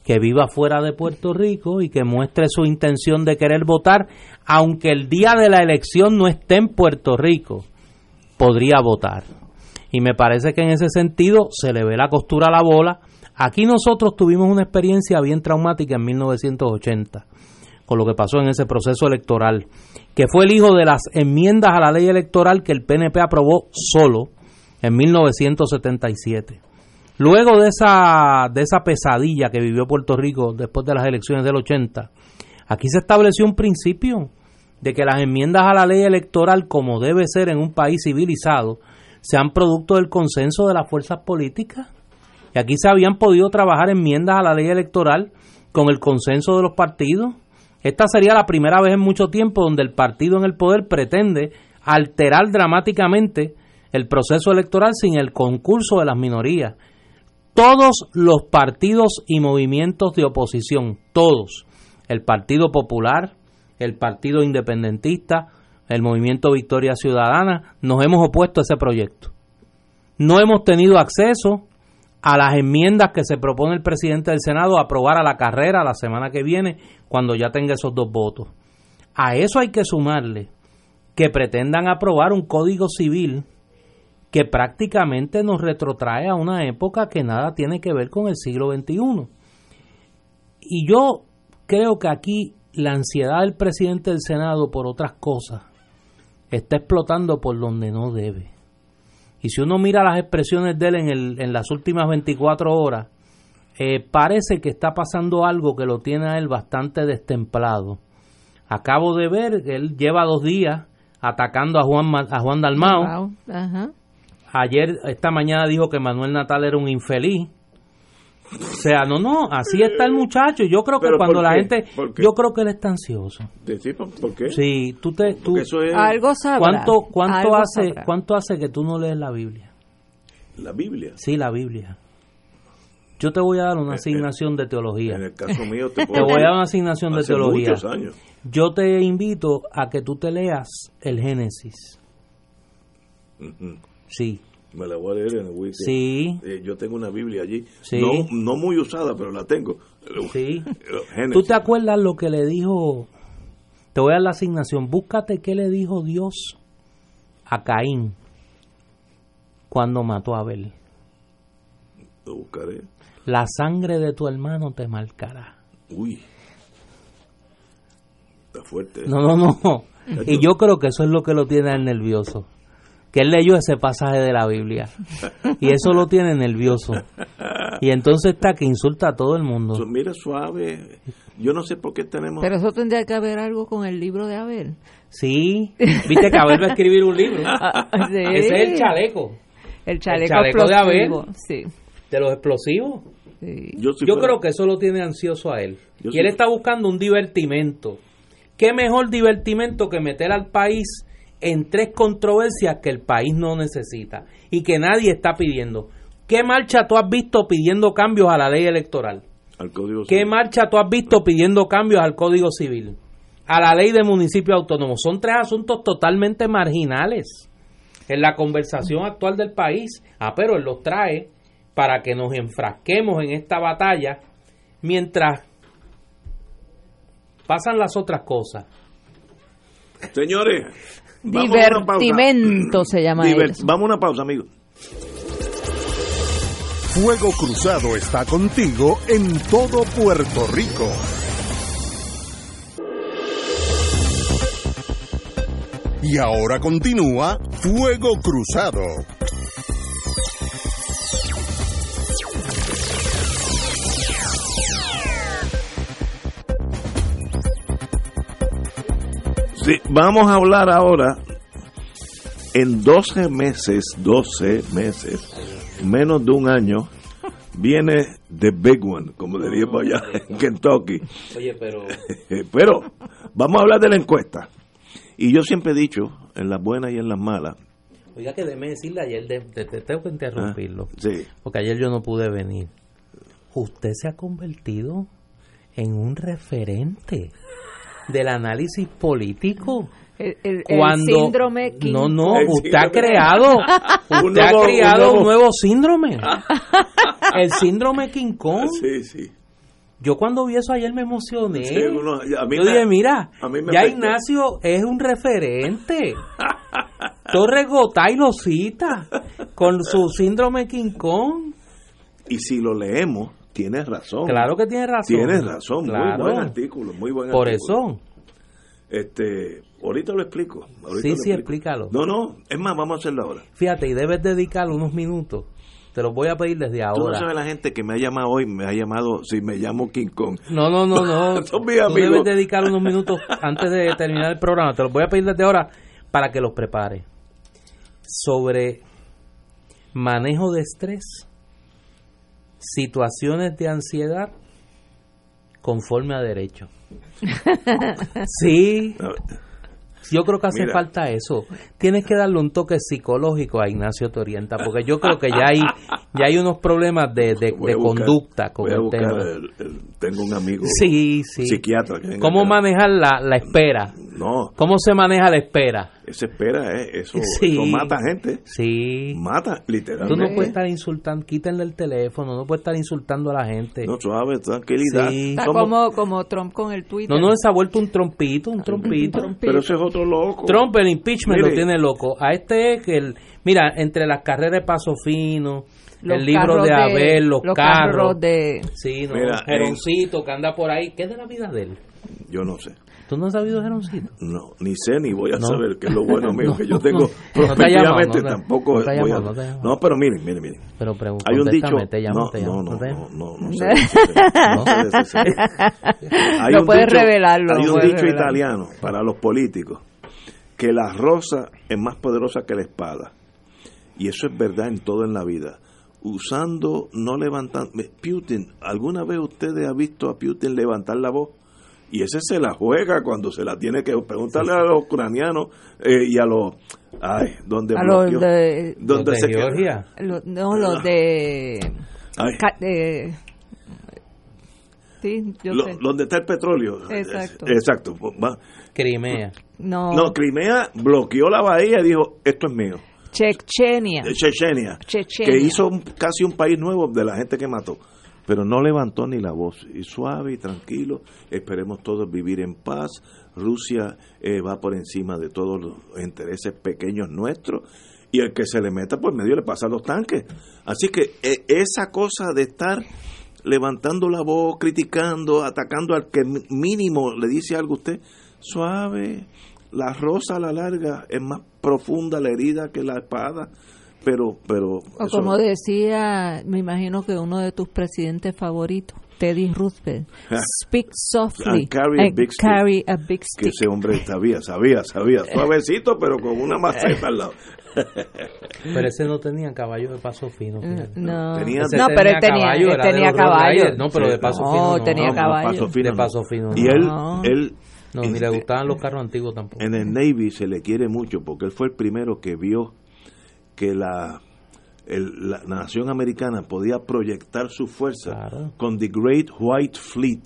que viva fuera de Puerto Rico y que muestre su intención de querer votar, aunque el día de la elección no esté en Puerto Rico, podría votar. Y me parece que en ese sentido se le ve la costura a la bola. Aquí nosotros tuvimos una experiencia bien traumática en 1980 con lo que pasó en ese proceso electoral, que fue el hijo de las enmiendas a la ley electoral que el PNP aprobó solo en 1977. Luego de esa, de esa pesadilla que vivió Puerto Rico después de las elecciones del 80, aquí se estableció un principio de que las enmiendas a la ley electoral, como debe ser en un país civilizado, sean producto del consenso de las fuerzas políticas. Y aquí se habían podido trabajar enmiendas a la ley electoral con el consenso de los partidos. Esta sería la primera vez en mucho tiempo donde el partido en el poder pretende alterar dramáticamente el proceso electoral sin el concurso de las minorías todos los partidos y movimientos de oposición, todos, el Partido Popular, el Partido Independentista, el Movimiento Victoria Ciudadana, nos hemos opuesto a ese proyecto. No hemos tenido acceso a las enmiendas que se propone el presidente del Senado aprobar a la carrera la semana que viene, cuando ya tenga esos dos votos. A eso hay que sumarle que pretendan aprobar un código civil que prácticamente nos retrotrae a una época que nada tiene que ver con el siglo XXI. Y yo creo que aquí la ansiedad del presidente del Senado por otras cosas está explotando por donde no debe. Y si uno mira las expresiones de él en, el, en las últimas 24 horas, eh, parece que está pasando algo que lo tiene a él bastante destemplado. Acabo de ver él lleva dos días atacando a Juan, a Juan Dalmao. Ayer, esta mañana dijo que Manuel Natal era un infeliz. O sea, no, no, así está el muchacho. Yo creo que cuando la gente, yo creo que él está ansioso. ¿Por qué? Sí, tú te, tú, algo ¿Cuánto, cuánto hace, cuánto hace que tú no lees la Biblia? La Biblia. Sí, la Biblia. Yo te voy a dar una asignación de teología. En el caso mío te, voy a dar una asignación de teología. Yo te invito a que tú te leas el Génesis. Sí. Me la voy a leer en el weekend. Sí. Eh, yo tengo una Biblia allí. No, no muy usada, pero la tengo. Sí. ¿Tú te acuerdas lo que le dijo? Te voy a dar la asignación. Búscate qué le dijo Dios a Caín cuando mató a Abel. Lo buscaré. La sangre de tu hermano te marcará. Uy. Está fuerte. No, no, no. Y yo creo que eso es lo que lo tiene el nervioso que él leyó ese pasaje de la Biblia y eso lo tiene nervioso y entonces está que insulta a todo el mundo. mira suave, yo no sé por qué tenemos... Pero eso tendría que haber algo con el libro de Abel. Sí, viste que Abel va a escribir un libro. Ah, ese es el chaleco. El chaleco, de Abel. Sí. De los explosivos. Yo, creo que eso lo tiene ansioso a él. y él está buscando un divertimento. ¿Qué mejor divertimento que meter al país en tres controversias que el país no necesita y que nadie está pidiendo. ¿Qué marcha tú has visto pidiendo cambios a la ley electoral? ¿Qué marcha tú has visto pidiendo cambios al Código Civil? A la ley de municipio autónomo. Son tres asuntos totalmente marginales en la conversación actual del país. Ah, pero él los trae para que nos enfrasquemos en esta batalla mientras pasan las otras cosas. Señores, Divertimento se llama eso. Vamos a una pausa, amigos. Fuego Cruzado está contigo en todo Puerto Rico. Y ahora continúa Fuego Cruzado. Vamos a hablar ahora en 12 meses, 12 meses, menos de un año, viene The Big One, como diríamos allá en Kentucky. Oye, pero... pero vamos a hablar de la encuesta. Y yo siempre he dicho, en las buenas y en las malas, Oiga, que déme decirle ayer, te, tengo que interrumpirlo. Ah, sí. Porque ayer yo no pude venir. ¿Usted se ha convertido en un referente del análisis político. El, el- el Cuando síndrome King no, no, El usted ha creado, Un usted ha nuevo- un creado un nuevo- nuevo síndrome. El síndrome King Kong. Sí, sí. Yo cuando vi eso ayer me emocioné. Sí, uno- a mí Yo me- dije, mira, a mí me ya afectó. Ignacio es un referente. Torres Gotay lo cita con su síndrome King Kong. Y si lo leemos, tienes razón. Claro que tiene razón. Tienes razón, Claro. muy buen artículo, muy buen Por artículo. eso. Este, ahorita lo explico. ahorita Sí, lo sí, explico. explícalo. No, no, es más, vamos a hacerlo ahora. Fíjate, y debes dedicar unos minutos. Te los voy a pedir desde Tú no ahora. sabes la gente que me ha llamado hoy, me ha llamado, si me llamo King Kong. No, no, no, no. Son mis Tú debes dedicar unos minutos antes de terminar el programa. Te los voy a pedir desde ahora para que los prepares. Sobre manejo de estrés, situaciones de ansiedad conforme a derecho. Sí, yo creo que hace Mira. falta eso. Tienes que darle un toque psicológico a Ignacio Torienta, porque yo creo que ya hay, ya hay unos problemas de, de- Voy de a buscar- conducta con voy a el buscar tema. el- el- tengo un amigo Sí, sí. psiquiatra. que ¿Cómo manejar la, la espera? No, ¿Cómo se maneja la espera? Esa espera, eh, eso, Sí. eso mata gente. Sí. Mata, Tú literalmente. no puedes estar insultando, quítenle el teléfono, no puedes estar insultando a la gente. No, suave, tranquilidad. Sí. Está Somos- como, como Trump con el Twitter. No, no, se ha vuelto un trompito, un trompito. Pero ese es otro loco. Trump, el impeachment Mire. lo tiene loco. A este es que el. Mira, entre las carreras de paso fino, Los el libro de Abel, los, carros. de... Sí, no, Mira, Geroncito que anda por ahí. ¿Qué es de la vida de él? Yo no sé. ¿Tú no has sabido Geroncito? No, ni sé ni voy a No. saber qué es lo bueno mío No, que yo tengo. ha Prospectivamente tampoco ha voy a- no ha pero miren, miren, miren. Pero Hay un dicho. te llamo, no, te llamo. no, no, te no, llamo. no, no no sé. Hay No un puedes dicho- revelarlo, Hay un dicho revelarlo. italiano para los políticos que la rosa es más poderosa que la espada. Y eso es verdad en todo en la vida. Usando, no levantando. Putin, ¿alguna vez ustedes han visto a Putin levantar la voz? Y ese se la juega cuando se la tiene que preguntarle a los ucranianos eh, y a los. Ay, ¿dónde A los bloqueó? de... ¿Dónde Los de se queda? Georgia. lo- no, los de... Ay, ca- de- sí, yo lo- sé. donde está el petróleo. Exacto. Exacto. Va. Crimea. No, No, Crimea bloqueó la bahía y dijo, esto es mío. Chechenia. Chechenia, Chechenia. que hizo un- casi un país nuevo de la gente que mató. Pero no levantó ni la voz. Y suave y tranquilo, esperemos todos vivir en paz. Rusia eh, va por encima de todos los intereses pequeños nuestros. Y el que se le meta por medio le pasa los tanques. Así que eh, esa cosa de estar levantando la voz, criticando, atacando al que mínimo le dice algo a usted, suave, la rosa a la larga es más profunda la herida que la espada, pero pero O eso- como decía, me imagino que uno de tus presidentes favoritos, Teddy Roosevelt, speak softly And carry a big stick. carry a big que ese hombre sabía, sabía, sabía, suavecito, pero con una maceta al lado. Pero ese no tenía caballo de paso fino. fíjate. Mm, No, Tenía- no pero él tenía, caballo, él tenía caballo. No, pero de paso no. fino. No, tenía No, caballo. paso fino, De paso fino. Y él, No. él No, ni le gustaban los carros antiguos tampoco. en el Navy se le quiere mucho porque él fue el primero que vio que la, el- la nación americana podía proyectar su fuerza Claro. con The Great White Fleet,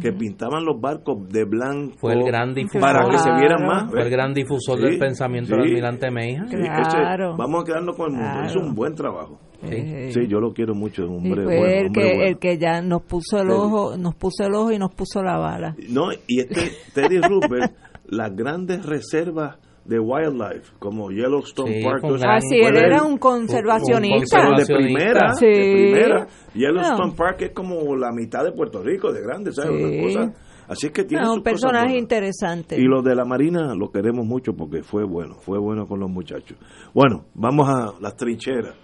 que pintaban los barcos de blanco Fue el gran difusor. para que se vieran más. Fue el gran difusor Sí, del pensamiento del sí. almirante Meija. Sí, Claro. ese- vamos a quedarnos con el mundo. Claro. Hizo un buen trabajo. Eh, Sí, yo lo quiero mucho, es un hombre fue bueno. el hombre que bueno. el que ya nos puso el ojo, nos puso el ojo y nos puso la bala. No, y este Teddy Rupert, las grandes reservas de wildlife, como Yellowstone Sí, Park. Ah, sí, él era un conservacionista. pero de primera, Sí. de primera. Yellowstone No. Park es como la mitad de Puerto Rico, de grande, ¿sabes? Sí. Cosa- así es que tiene sus un personaje interesante. Y lo de la Marina lo queremos mucho porque fue bueno, fue bueno con los muchachos. Bueno, vamos a las trincheras.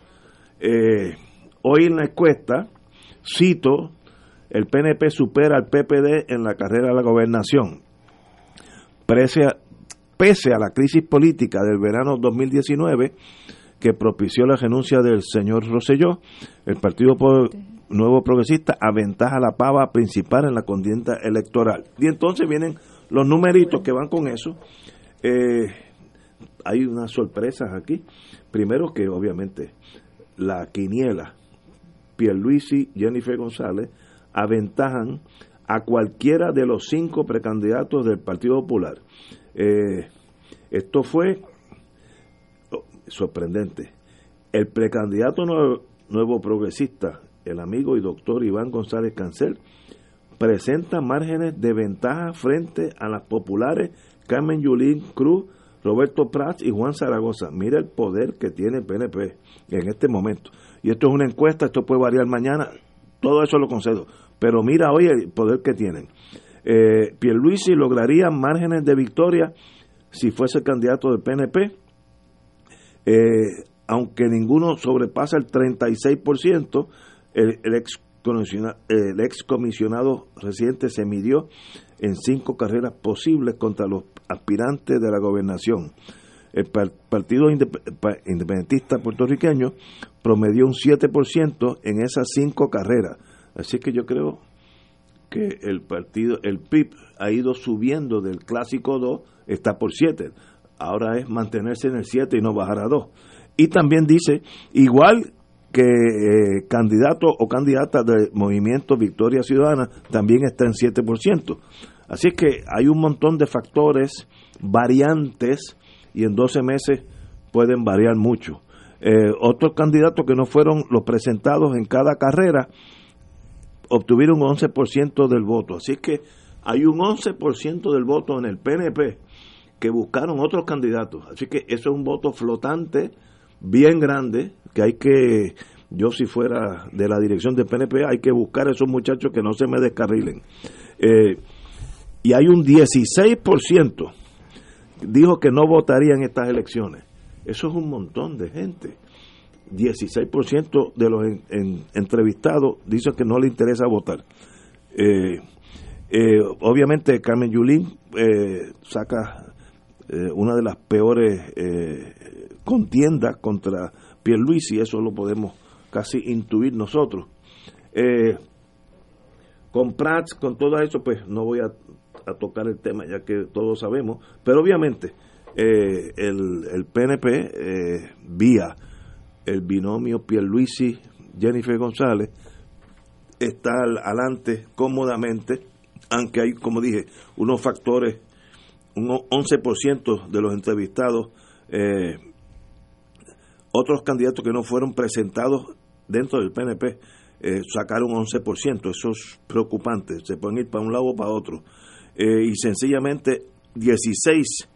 Eh, hoy en la encuesta, cito, el PNP supera al PPD en la carrera a la gobernación. Pese a, pese a la crisis política del verano 2019 que propició la renuncia del señor Rosselló, el Partido Nuevo Progresista aventaja la pava principal en la contienda electoral. Y entonces vienen los numeritos que van con eso. Eh, hay unas sorpresas aquí. Primero que obviamente la quiniela, Pierluisi, Jennifer González, aventajan a cualquiera de los cinco precandidatos del Partido Popular. Eh, esto fue oh, sorprendente. El precandidato nuevo, nuevo, progresista, el amigo y doctor Iván González Cancel, presenta márgenes de ventaja frente a las populares Carmen Yulín Cruz, Roberto Prats y Juan Zaragoza. Mira el poder que tiene el PNP en este momento. Y esto es una encuesta, esto puede variar mañana, todo eso lo concedo. Pero mira hoy el poder que tienen. Eh, Pierluisi lograría márgenes de victoria si fuese candidato del PNP, eh, aunque ninguno sobrepasa el 36%, el, el, ex, el ex comisionado reciente se midió en cinco carreras posibles contra los aspirantes de la gobernación. El Partido Independentista puertorriqueño promedió un 7% en esas cinco carreras. Así que yo creo que el partido, el PIB ha ido subiendo del clásico 2, está por 7. Ahora es mantenerse en el 7 y no bajar a 2. Y también dice, igual que eh, candidato o candidata del movimiento Victoria Ciudadana también está en 7%. Así que hay un montón de factores variantes y en 12 meses pueden variar mucho. Eh, otros candidatos que no fueron los presentados en cada carrera obtuvieron un 11% del voto. Así que hay un 11% del voto en el PNP que buscaron otros candidatos. Así que eso es un voto flotante bien grande que hay que, yo si fuera de la dirección del PNP, hay que buscar a esos muchachos que no se me descarrilen. Eh, y hay un 16% dijo que no votaría en estas elecciones. Eso es un montón de gente. 16% de los entrevistados dicen que no le interesa votar. Eh, eh, obviamente Carmen Yulín eh, saca una de las peores contiendas contra Pierluisi, eso lo podemos casi intuir nosotros. con Prats, con todo eso, pues no voy a a tocar el tema, ya que todos sabemos, pero obviamente el, el, PNP, vía el binomio Pierluisi, Jennifer González, está adelante cómodamente, aunque hay, como dije, unos factores, un 11% de los entrevistados, eh, otros candidatos que no fueron presentados dentro del PNP, eh, sacaron 11%, eso es preocupante, se pueden ir para un lado o para otro. Eh, y sencillamente 16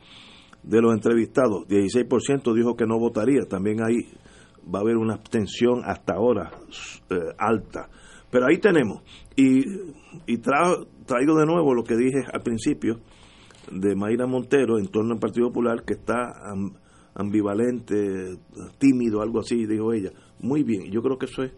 de los entrevistados, 16% dijo que no votaría. También ahí va a haber una abstención hasta ahora eh, alta. Pero ahí tenemos. Y, y traigo de nuevo lo que dije al principio de Mayra Montero en torno al Partido Popular, que está ambivalente, tímido, algo así, dijo ella. Muy bien, yo creo que eso es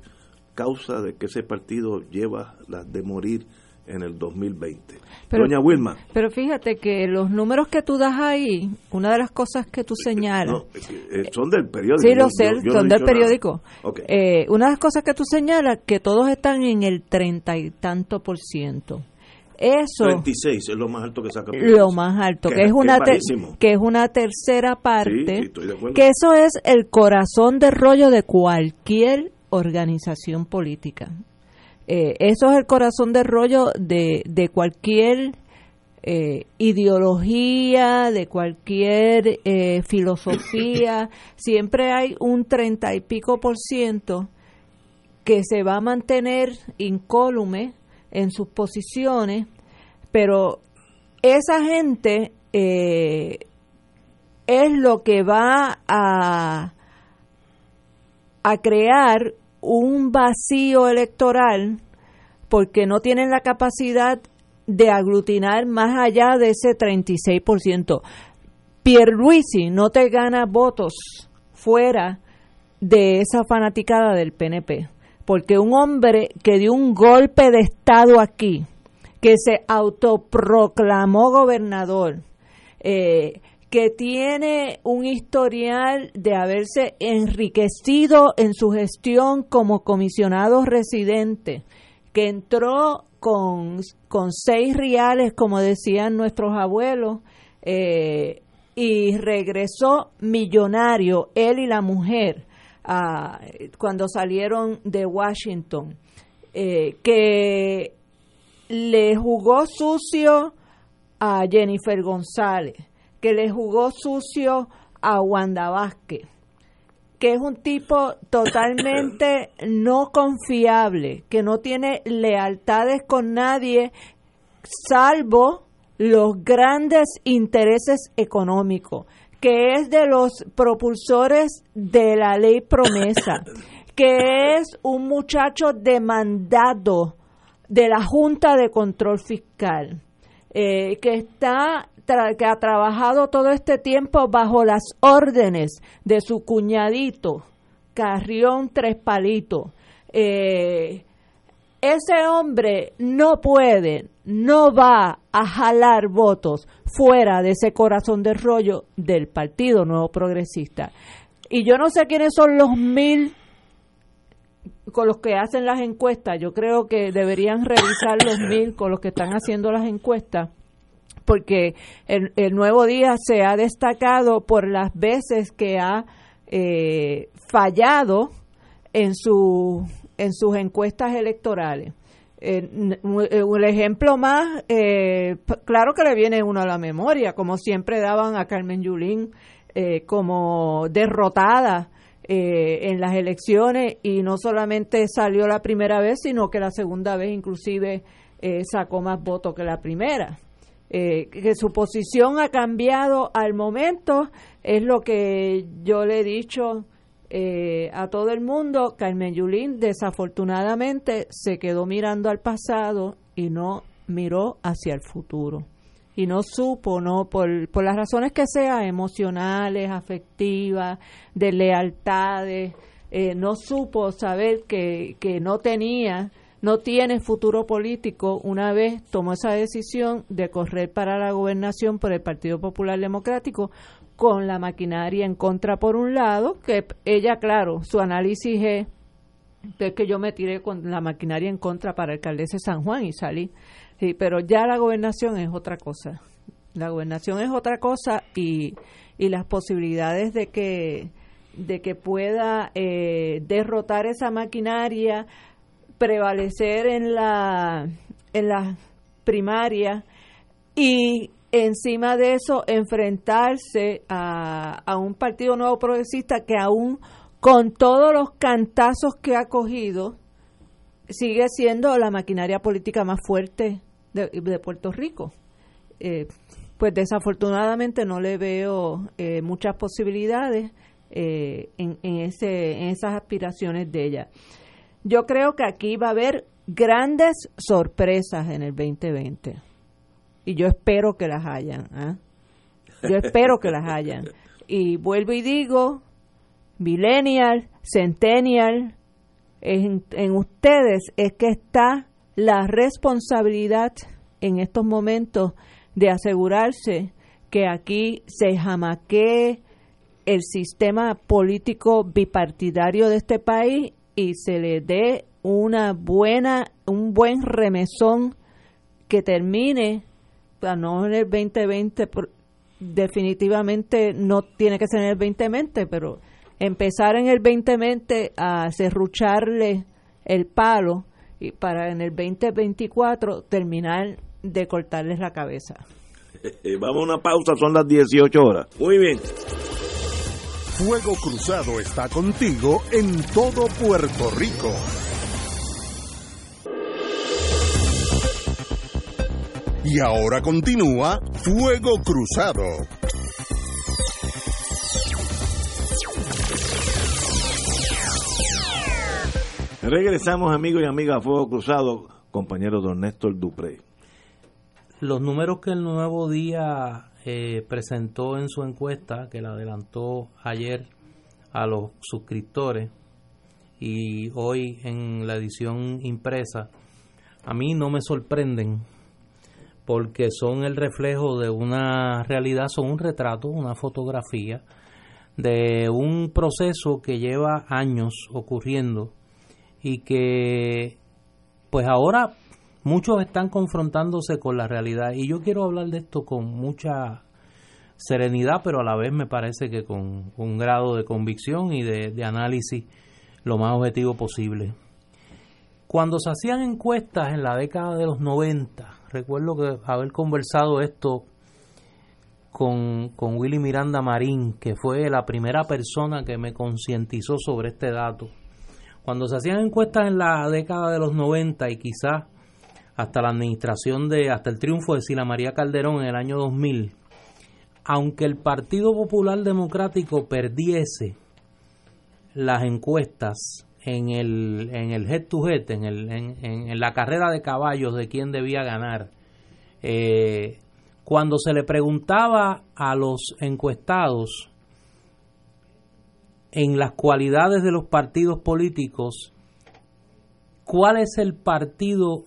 causa de que ese partido lleva la de morir en el 2020. Pero, Doña Wilma. Pero fíjate que los números que tú das ahí, una de las cosas que tú señalas. Eh, son del periódico. Sí, lo sé, son del periódico. Eh, una de las cosas que tú señalas, que todos están en el treinta y tanto por ciento. Eso 36 es lo más alto que saca lo más alto que, es una que es una tercera parte que eso es el corazón de rollo de cualquier organización política eh, eso es el corazón de rollo de, de cualquier eh, ideología, de cualquier eh, filosofía. Siempre hay un treinta y pico por ciento que se va a mantener incólume en sus posiciones, pero esa gente es lo que va a, a crear un vacío electoral porque no tienen la capacidad de aglutinar más allá de ese 36%. Pierluisi no te gana votos fuera de esa fanaticada del PNP, porque un hombre que dio un golpe de Estado aquí, que se autoproclamó gobernador, eh, que tiene un historial de haberse enriquecido en su gestión como comisionado residente, que entró con, con seis reales, como decían nuestros abuelos, eh, y regresó millonario, él y la mujer, cuando salieron de Washington, eh, que le jugó sucio a Jennifer González, que le jugó sucio a Wanda Vázquez, que es un tipo totalmente no confiable, que no tiene lealtades con nadie, salvo los grandes intereses económicos, que es de los propulsores de la ley promesa, que es un muchacho demandado de la Junta de Control Fiscal, eh, que está que ha trabajado todo este tiempo bajo las órdenes de su cuñadito, Carrión Tres Palitos. Eh, ese hombre no puede, no va a jalar votos fuera de ese corazón de rollo del Partido Nuevo Progresista. Y yo no sé quiénes son los mil con los que hacen las encuestas. Yo creo que deberían revisar los mil con los que están haciendo las encuestas porque el, nuevo día se ha destacado por las veces que ha eh, fallado en su en sus encuestas electorales. Eh, un ejemplo más, eh, claro que le viene uno a la memoria, como siempre daban a Carmen Yulín eh, como derrotada en las elecciones y no solamente salió la primera vez, sino que la segunda vez inclusive sacó más votos que la primera. que su posición ha cambiado al momento es lo que yo le he dicho eh, a todo el mundo, Carmen Yulín desafortunadamente se quedó mirando al pasado y no miró hacia el futuro. Y no supo, no por, por las razones que sean, emocionales, afectivas, de lealtades, eh, no supo saber que, que no tenía, no tiene futuro político una vez tomó esa decisión de correr para la gobernación por el Partido Popular Democrático con la maquinaria en contra por un lado, que ella, claro, su análisis es, que yo me tiré con la maquinaria en contra para alcaldesa de San Juan y salí. Sí, pero ya la gobernación es otra cosa. La gobernación es otra cosa y, y las posibilidades de que de que pueda eh, derrotar esa maquinaria, prevalecer en la en la primaria y encima de eso enfrentarse a, a un partido nuevo progresista que aún con todos los cantazos que ha cogido sigue siendo la maquinaria política más fuerte de, Puerto Rico. Eh, pues desafortunadamente no le veo eh, muchas posibilidades eh, en, en, ese, en esas aspiraciones de ella. Yo creo que aquí va a haber grandes sorpresas en el 2020 y yo espero que las hayan. ¿ah? Yo espero que las hayan. Y vuelvo y digo, millennial, centennial, en, en ustedes es que está la responsabilidad en estos momentos de asegurarse que aquí se jamaquee el sistema político bipartidario de este país y se le dé una buena un buen remesón que termine no en el 2020, definitivamente no tiene que ser en el 2020, pero empezar en el 2020 a cerrucharle el palo y para en el 2024 terminar de cortarles la cabeza. Vamos a una pausa, son las 18 horas. Muy bien. Fuego Cruzado está contigo en todo Puerto Rico. Y ahora continúa Fuego Cruzado. Regresamos amigos y amigas a Fuego Cruzado, compañero don Néstor Dupré. Los números que el Nuevo Día eh, presentó en su encuesta, que la adelantó ayer a los suscriptores y hoy en la edición impresa, a mí no me sorprenden porque son el reflejo de una realidad, son un retrato, una fotografía de un proceso que lleva años ocurriendo y que pues ahora muchos están confrontándose con la realidad y yo quiero hablar de esto con mucha serenidad pero a la vez me parece que con un grado de convicción y de, análisis lo más objetivo posible. Cuando se hacían encuestas en la década de los 90, recuerdo que haber conversado esto con, con Willy Miranda Marín, que fue la primera persona que me concientizó sobre este dato. Cuando se hacían encuestas en la década de los 90 y quizás hasta la administración de, hasta el triunfo de Sila María Calderón en el año 2000, aunque el Partido Popular Democrático perdiese las encuestas en el, en el head to head, en, el, en, la carrera de caballos de quién debía ganar, eh, cuando se le preguntaba a los encuestados en las cualidades de los partidos políticos, ¿cuál es el partido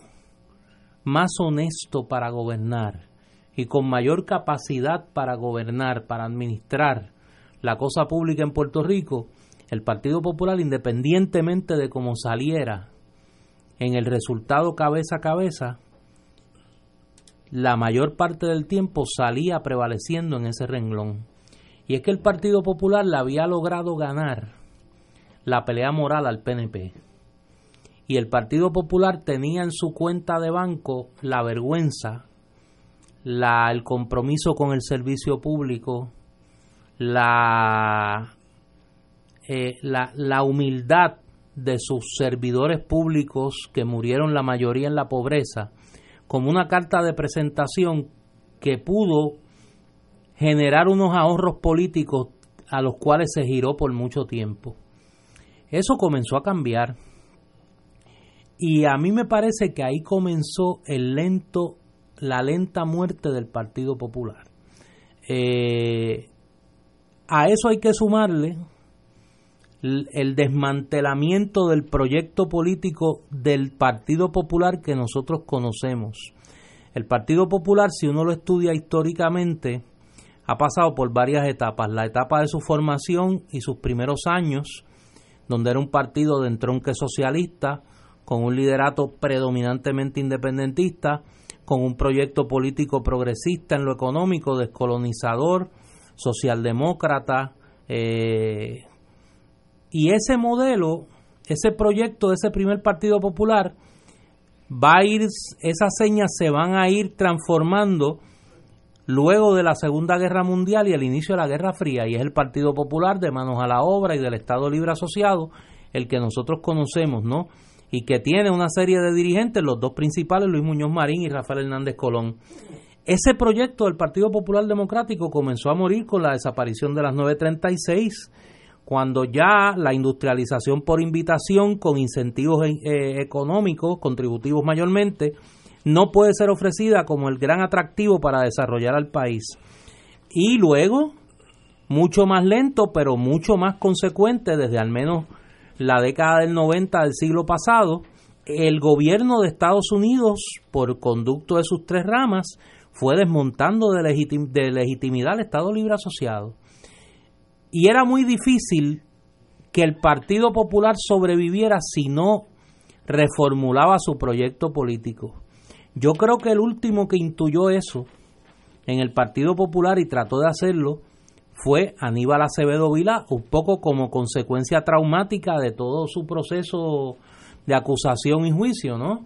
más honesto para gobernar y con mayor capacidad para gobernar, para administrar la cosa pública en Puerto Rico? El Partido Popular, independientemente de cómo saliera en el resultado cabeza a cabeza, la mayor parte del tiempo salía prevaleciendo en ese renglón. Y es que el Partido Popular le había logrado ganar la pelea moral al PNP. Y el Partido Popular tenía en su cuenta de banco la vergüenza, la, el compromiso con el servicio público, la, eh, la, la humildad de sus servidores públicos que murieron la mayoría en la pobreza como una carta de presentación que pudo generar unos ahorros políticos a los cuales se giró por mucho tiempo. Eso comenzó a cambiar y a mí me parece que ahí comenzó el lento, la lenta muerte del Partido Popular. Eh, a eso hay que sumarle el desmantelamiento del proyecto político del Partido Popular que nosotros conocemos. El Partido Popular, si uno lo estudia históricamente, ha pasado por varias etapas. La etapa de su formación y sus primeros años, donde era un partido de entronque socialista, con un liderato predominantemente independentista, con un proyecto político progresista en lo económico, descolonizador, socialdemócrata, eh, y ese modelo, ese proyecto de ese primer Partido Popular, va a ir, esas señas se van a ir transformando luego de la Segunda Guerra Mundial y el inicio de la Guerra Fría, y es el Partido Popular de manos a la obra y del Estado Libre Asociado, el que nosotros conocemos, ¿no? Y que tiene una serie de dirigentes, los dos principales, Luis Muñoz Marín y Rafael Hernández Colón. Ese proyecto del Partido Popular Democrático comenzó a morir con la desaparición de las 936 cuando ya la industrialización por invitación con incentivos eh, económicos, contributivos mayormente, no puede ser ofrecida como el gran atractivo para desarrollar al país. Y luego, mucho más lento, pero mucho más consecuente desde al menos la década del 90 del siglo pasado, el gobierno de Estados Unidos, por conducto de sus tres ramas, fue desmontando de, de legitimidad al Estado Libre Asociado y era muy difícil que el Partido Popular sobreviviera si no reformulaba su proyecto político. Yo creo que el último que intuyó eso en el Partido Popular y trató de hacerlo fue Aníbal Acevedo Vila, un poco como consecuencia traumática de todo su proceso de acusación y juicio, ¿no?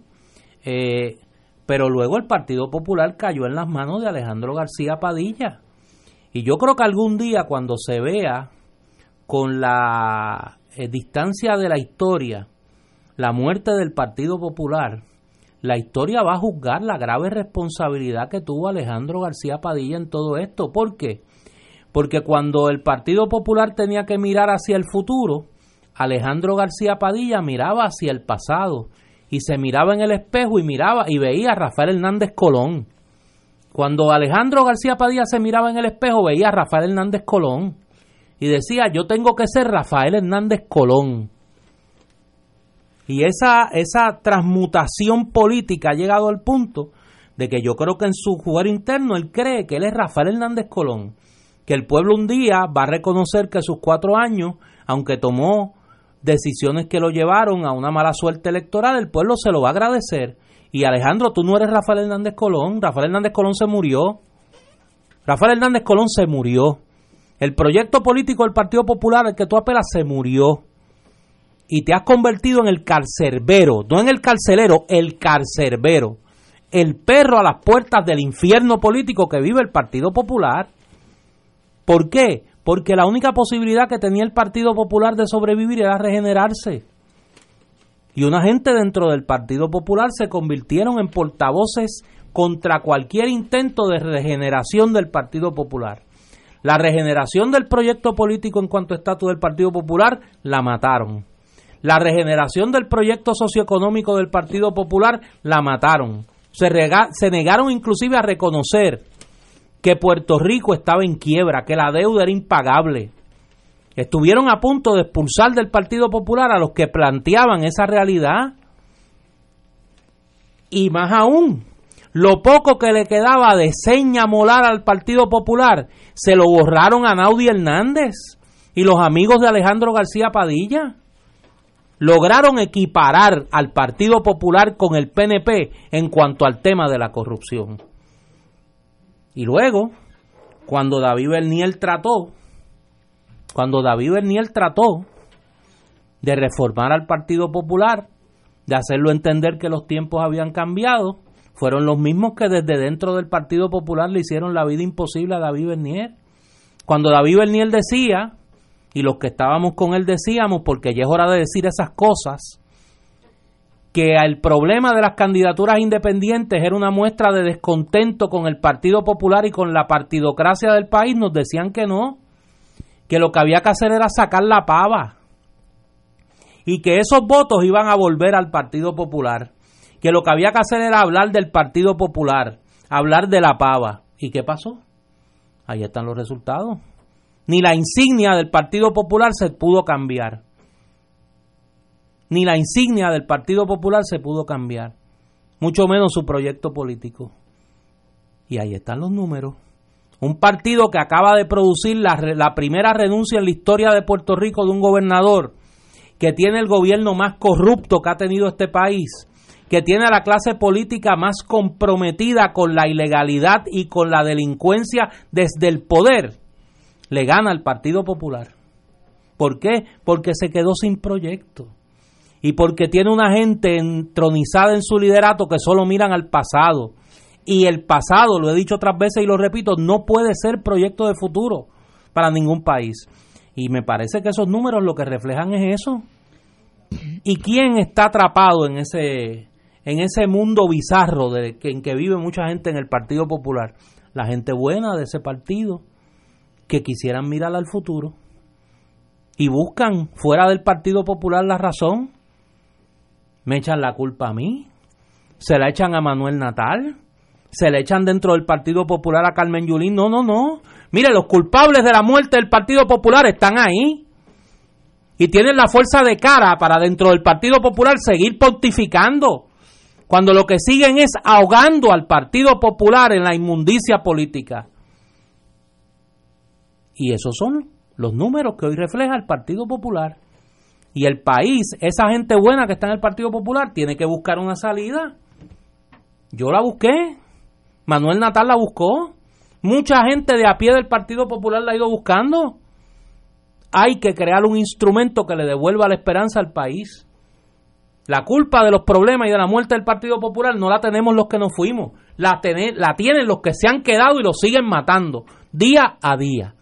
Eh, pero luego el Partido Popular cayó en las manos de Alejandro García Padilla, y yo creo que algún día cuando se vea con la eh, distancia de la historia la muerte del Partido Popular, la historia va a juzgar la grave responsabilidad que tuvo Alejandro García Padilla en todo esto. ¿Por qué? Porque cuando el Partido Popular tenía que mirar hacia el futuro, Alejandro García Padilla miraba hacia el pasado y se miraba en el espejo y miraba y veía a Rafael Hernández Colón cuando Alejandro García Padilla se miraba en el espejo, veía a Rafael Hernández Colón y decía, yo tengo que ser Rafael Hernández Colón. Y esa, esa transmutación política ha llegado al punto de que yo creo que en su jugar interno él cree que él es Rafael Hernández Colón, que el pueblo un día va a reconocer que sus cuatro años, aunque tomó decisiones que lo llevaron a una mala suerte electoral, el pueblo se lo va a agradecer y Alejandro, tú no eres Rafael Hernández Colón. Rafael Hernández Colón se murió. Rafael Hernández Colón se murió. El proyecto político del Partido Popular al que tú apelas se murió. Y te has convertido en el carcerbero, no en el carcelero, el carcerbero, el perro a las puertas del infierno político que vive el Partido Popular. ¿Por qué? Porque la única posibilidad que tenía el Partido Popular de sobrevivir era regenerarse. Y una gente dentro del Partido Popular se convirtieron en portavoces contra cualquier intento de regeneración del Partido Popular. La regeneración del proyecto político en cuanto a estatus del Partido Popular la mataron. La regeneración del proyecto socioeconómico del Partido Popular la mataron. Se, negaron inclusive a reconocer que Puerto Rico estaba en quiebra, que la deuda era impagable. Estuvieron a punto de expulsar del Partido Popular a los que planteaban esa realidad. Y más aún, lo poco que le quedaba de seña molar al Partido Popular se lo borraron a Naudi Hernández y los amigos de Alejandro García Padilla. Lograron equiparar al Partido Popular con el PNP en cuanto al tema de la corrupción. Y luego, cuando David Bernier trató, cuando David Bernier trató de reformar al Partido Popular, de hacerlo entender que los tiempos habían cambiado, fueron los mismos que desde dentro del Partido Popular le hicieron la vida imposible a David Bernier. Cuando David Bernier decía, y los que estábamos con él decíamos, porque ya es hora de decir esas cosas, que el problema de las candidaturas independientes era una muestra de descontento con el Partido Popular y con la partidocracia del país, nos decían que no, que lo que había que hacer era sacar la pava y que esos votos iban a volver al Partido Popular que lo que había que hacer era hablar del Partido Popular, hablar de la pava. ¿Y qué pasó? Ahí están los resultados. Ni la insignia del Partido Popular se pudo cambiar. Ni la insignia del Partido Popular se pudo cambiar. Mucho menos su proyecto político. Y ahí están los números. Un partido que acaba de producir la, la primera renuncia en la historia de Puerto Rico de un gobernador que tiene el gobierno más corrupto que ha tenido este país que tiene a la clase política más comprometida con la ilegalidad y con la delincuencia desde el poder, le gana al Partido Popular. ¿Por qué? Porque se quedó sin proyecto. Y porque tiene una gente entronizada en su liderato que solo miran al pasado. Y el pasado, lo he dicho otras veces y lo repito, no puede ser proyecto de futuro para ningún país. Y me parece que esos números lo que reflejan es eso. ¿Y quién está atrapado en ese en ese mundo bizarro de, en que vive mucha gente en el Partido Popular, la gente buena de ese partido, que quisieran mirar al futuro y buscan fuera del Partido Popular la razón, me echan la culpa a mí, se la echan a Manuel Natal, se le echan dentro del Partido Popular a Carmen Yulín, no, no, no, mire, los culpables de la muerte del Partido Popular están ahí y tienen la fuerza de cara para dentro del Partido Popular seguir pontificando cuando lo que siguen es ahogando al Partido Popular en la inmundicia política. Y esos son los números que hoy refleja el Partido Popular. Y el país, esa gente buena que está en el Partido Popular, tiene que buscar una salida. Yo la busqué, Manuel Natal la buscó, mucha gente de a pie del Partido Popular la ha ido buscando. Hay que crear un instrumento que le devuelva la esperanza al país. La culpa de los problemas y de la muerte del Partido Popular no la tenemos los que nos fuimos, la, tienen los que se han quedado y los siguen matando día a día.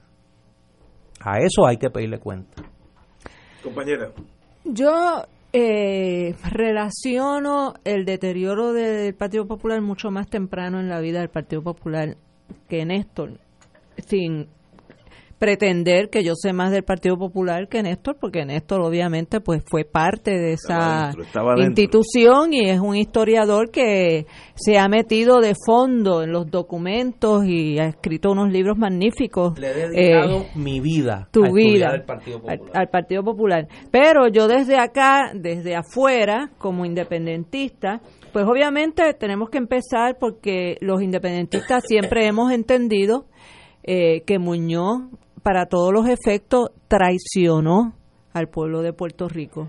A eso hay que pedirle cuenta. Compañera. Yo eh, relaciono el deterioro del Partido Popular mucho más temprano en la vida del Partido Popular que Néstor, sin pretender que yo sé más del Partido Popular que Néstor, porque Néstor obviamente pues fue parte de esa institución y es un historiador que se ha metido de fondo en los documentos y ha escrito unos libros magníficos. Le he dedicado eh, mi vida tu vida al Partido, al Partido Popular. Pero yo desde acá, desde afuera, como independentista, pues obviamente tenemos que empezar porque los independentistas siempre hemos entendido eh, que Muñoz para todos los efectos, traicionó al pueblo de Puerto Rico,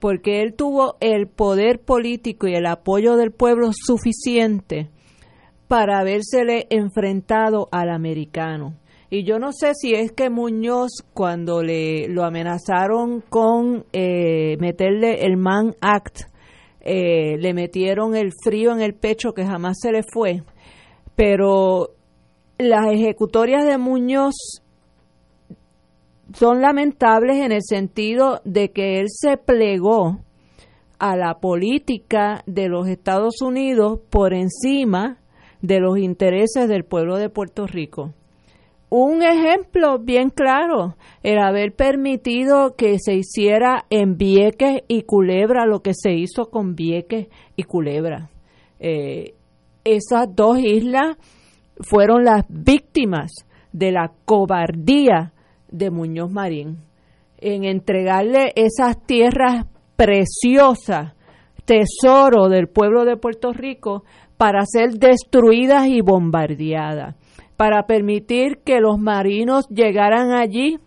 porque él tuvo el poder político y el apoyo del pueblo suficiente para habérsele enfrentado al americano. Y yo no sé si es que Muñoz, cuando le lo amenazaron con eh, meterle el Man Act, eh, le metieron el frío en el pecho que jamás se le fue. Pero las ejecutorias de Muñoz son lamentables en el sentido de que él se plegó a la política de los Estados Unidos por encima de los intereses del pueblo de Puerto Rico. Un ejemplo bien claro, el haber permitido que se hiciera en Vieques y Culebra lo que se hizo con Vieques y Culebra. Eh, esas dos islas fueron las víctimas de la cobardía de Muñoz Marín en entregarle esas tierras preciosas, tesoro del pueblo de Puerto Rico, para ser destruidas y bombardeadas, para permitir que los marinos llegaran allí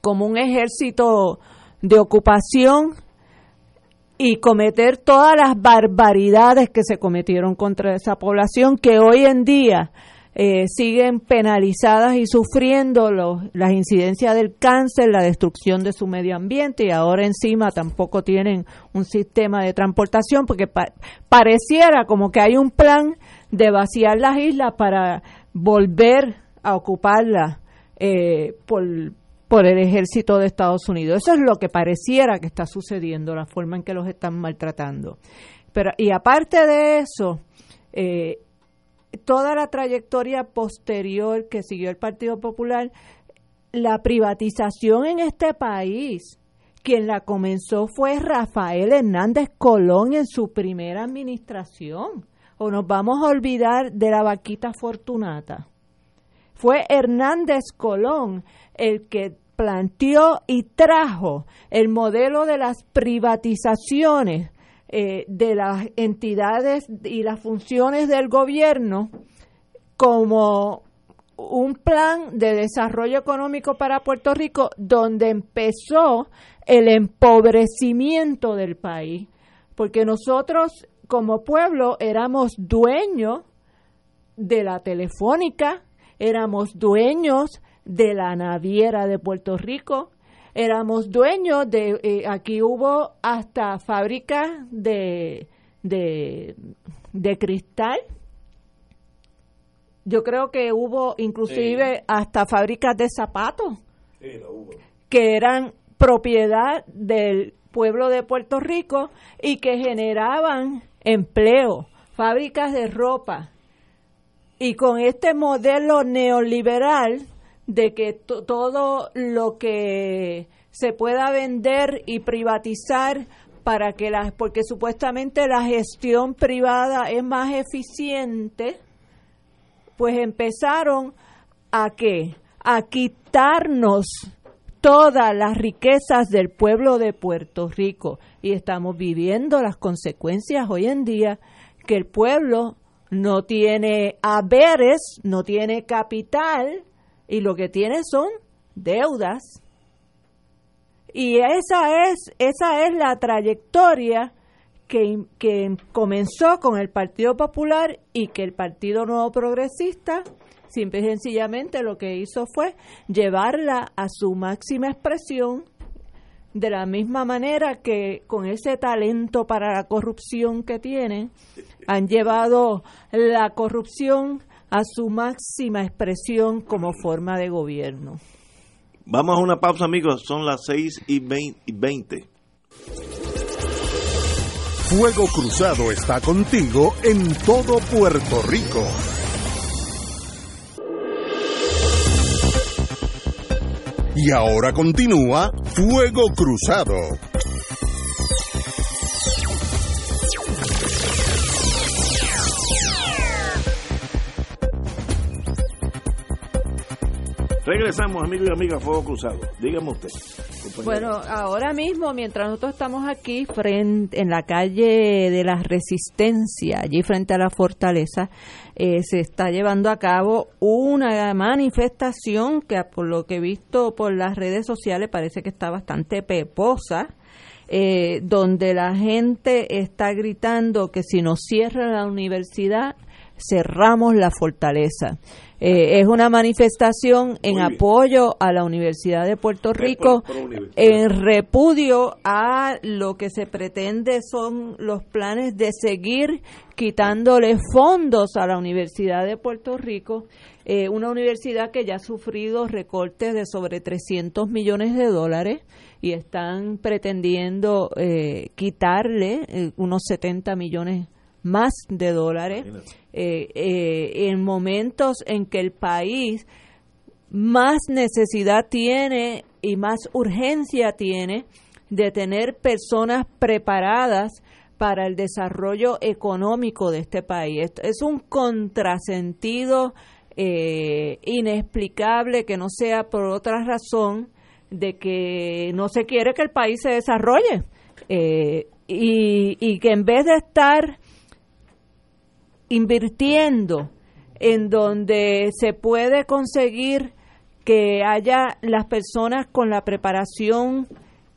como un ejército de ocupación y cometer todas las barbaridades que se cometieron contra esa población que hoy en día eh, siguen penalizadas y sufriendo los, las incidencias del cáncer, la destrucción de su medio ambiente y ahora encima tampoco tienen un sistema de transportación porque pareciera como que hay un plan de vaciar las islas para volver a ocuparlas eh, por, por el ejército de Estados Unidos. Eso es lo que pareciera que está sucediendo, la forma en que los están maltratando. Pero, y aparte de eso, eh, toda la trayectoria posterior que siguió el Partido Popular, la privatización en este país, quien la comenzó fue Rafael Hernández Colón en su primera administración. O nos vamos a olvidar de la vaquita fortunata. Fue Hernández Colón el que planteó y trajo el modelo de las privatizaciones eh, de las entidades y las funciones del gobierno como un plan de desarrollo económico para Puerto Rico donde empezó el empobrecimiento del país, porque nosotros como pueblo éramos dueños de la telefónica, éramos dueños de la naviera de Puerto Rico, éramos dueños de, eh, aquí hubo hasta fábricas de, de, cristal. Yo creo que hubo inclusive hasta fábricas de zapatos que eran propiedad del pueblo de Puerto Rico y que generaban empleo, fábricas de ropa. Y con este modelo neoliberal de que todo lo que se pueda vender y privatizar para que las porque supuestamente la gestión privada es más eficiente pues empezaron a qué a quitarnos todas las riquezas del pueblo de Puerto Rico. Y estamos viviendo las consecuencias hoy en día que el pueblo no tiene haberes, no tiene capital, y lo que tiene son deudas. Y esa es, esa es la trayectoria que, que comenzó con el Partido Popular y que el Partido Nuevo Progresista simple y sencillamente lo que hizo fue llevarla a su máxima expresión de la misma manera que con ese talento para la corrupción que tienen, han llevado la corrupción a su máxima expresión como forma de gobierno. Vamos a una pausa, amigos. Son las 6 y 20. Fuego Cruzado está contigo en todo Puerto Rico. Y ahora continúa Fuego Cruzado. Regresamos, amigos y amigas, Fuego Cruzado. Dígame usted. Bueno, ahora mismo, mientras nosotros estamos aquí frente, en la calle de la Resistencia, allí frente a la fortaleza, eh, se está llevando a cabo una manifestación que, por lo que he visto por las redes sociales, parece que está bastante peposa. Eh, donde la gente está gritando que si nos cierra la universidad, cerramos la fortaleza. Eh, es una manifestación en apoyo a la Universidad de Puerto Rico, en repudio a lo que se pretende son los planes de seguir quitándole fondos a la Universidad de Puerto Rico, eh, una universidad que ya ha sufrido recortes de sobre 300 millones de dólares y están pretendiendo eh, quitarle unos 70 millones más de dólares eh, eh, en momentos en que el país más necesidad tiene y más urgencia tiene de tener personas preparadas para el desarrollo económico de este país. Es un contrasentido eh, inexplicable que no sea por otra razón de que no se quiere que el país se desarrolle y, y que en vez de estar invirtiendo en donde se puede conseguir que haya las personas con la preparación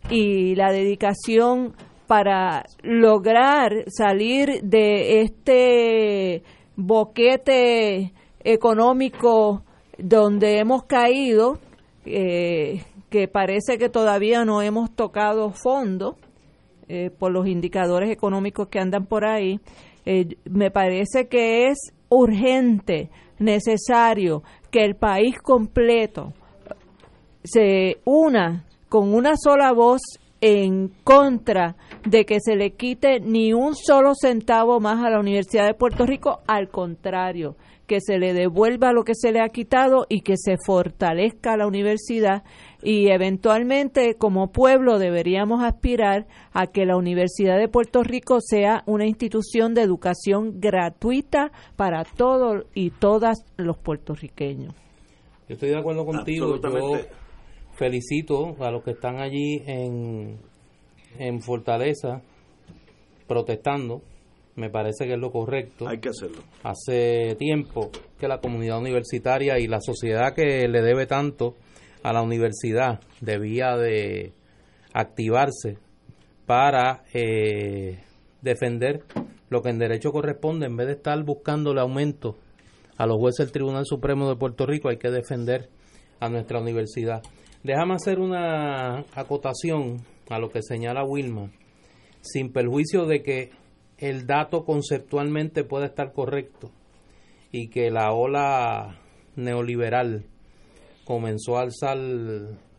y la dedicación para lograr salir de este boquete económico donde hemos caído, eh, que parece que todavía no hemos tocado fondo eh, por los indicadores económicos que andan por ahí, eh, me parece que es urgente, necesario que el país completo se una con una sola voz en contra de que se le quite ni un solo centavo más a la Universidad de Puerto Rico, al contrario, que se le devuelva lo que se le ha quitado y que se fortalezca la universidad. Y eventualmente como pueblo deberíamos aspirar a que la Universidad de Puerto Rico sea una institución de educación gratuita para todos y todas los puertorriqueños. Yo estoy de acuerdo contigo, yo felicito a los que están allí en, en Fortaleza protestando me parece que es lo correcto. Hay que hacerlo. Hace tiempo que la comunidad universitaria y la sociedad que le debe tanto a la universidad debía de activarse para eh, defender lo que en derecho corresponde, en vez de estar buscando el aumento a los jueces del Tribunal Supremo de Puerto Rico, hay que defender a nuestra universidad. Déjame hacer una acotación a lo que señala Wilma, sin perjuicio de que el dato conceptualmente puede estar correcto y que la ola neoliberal comenzó a alzar,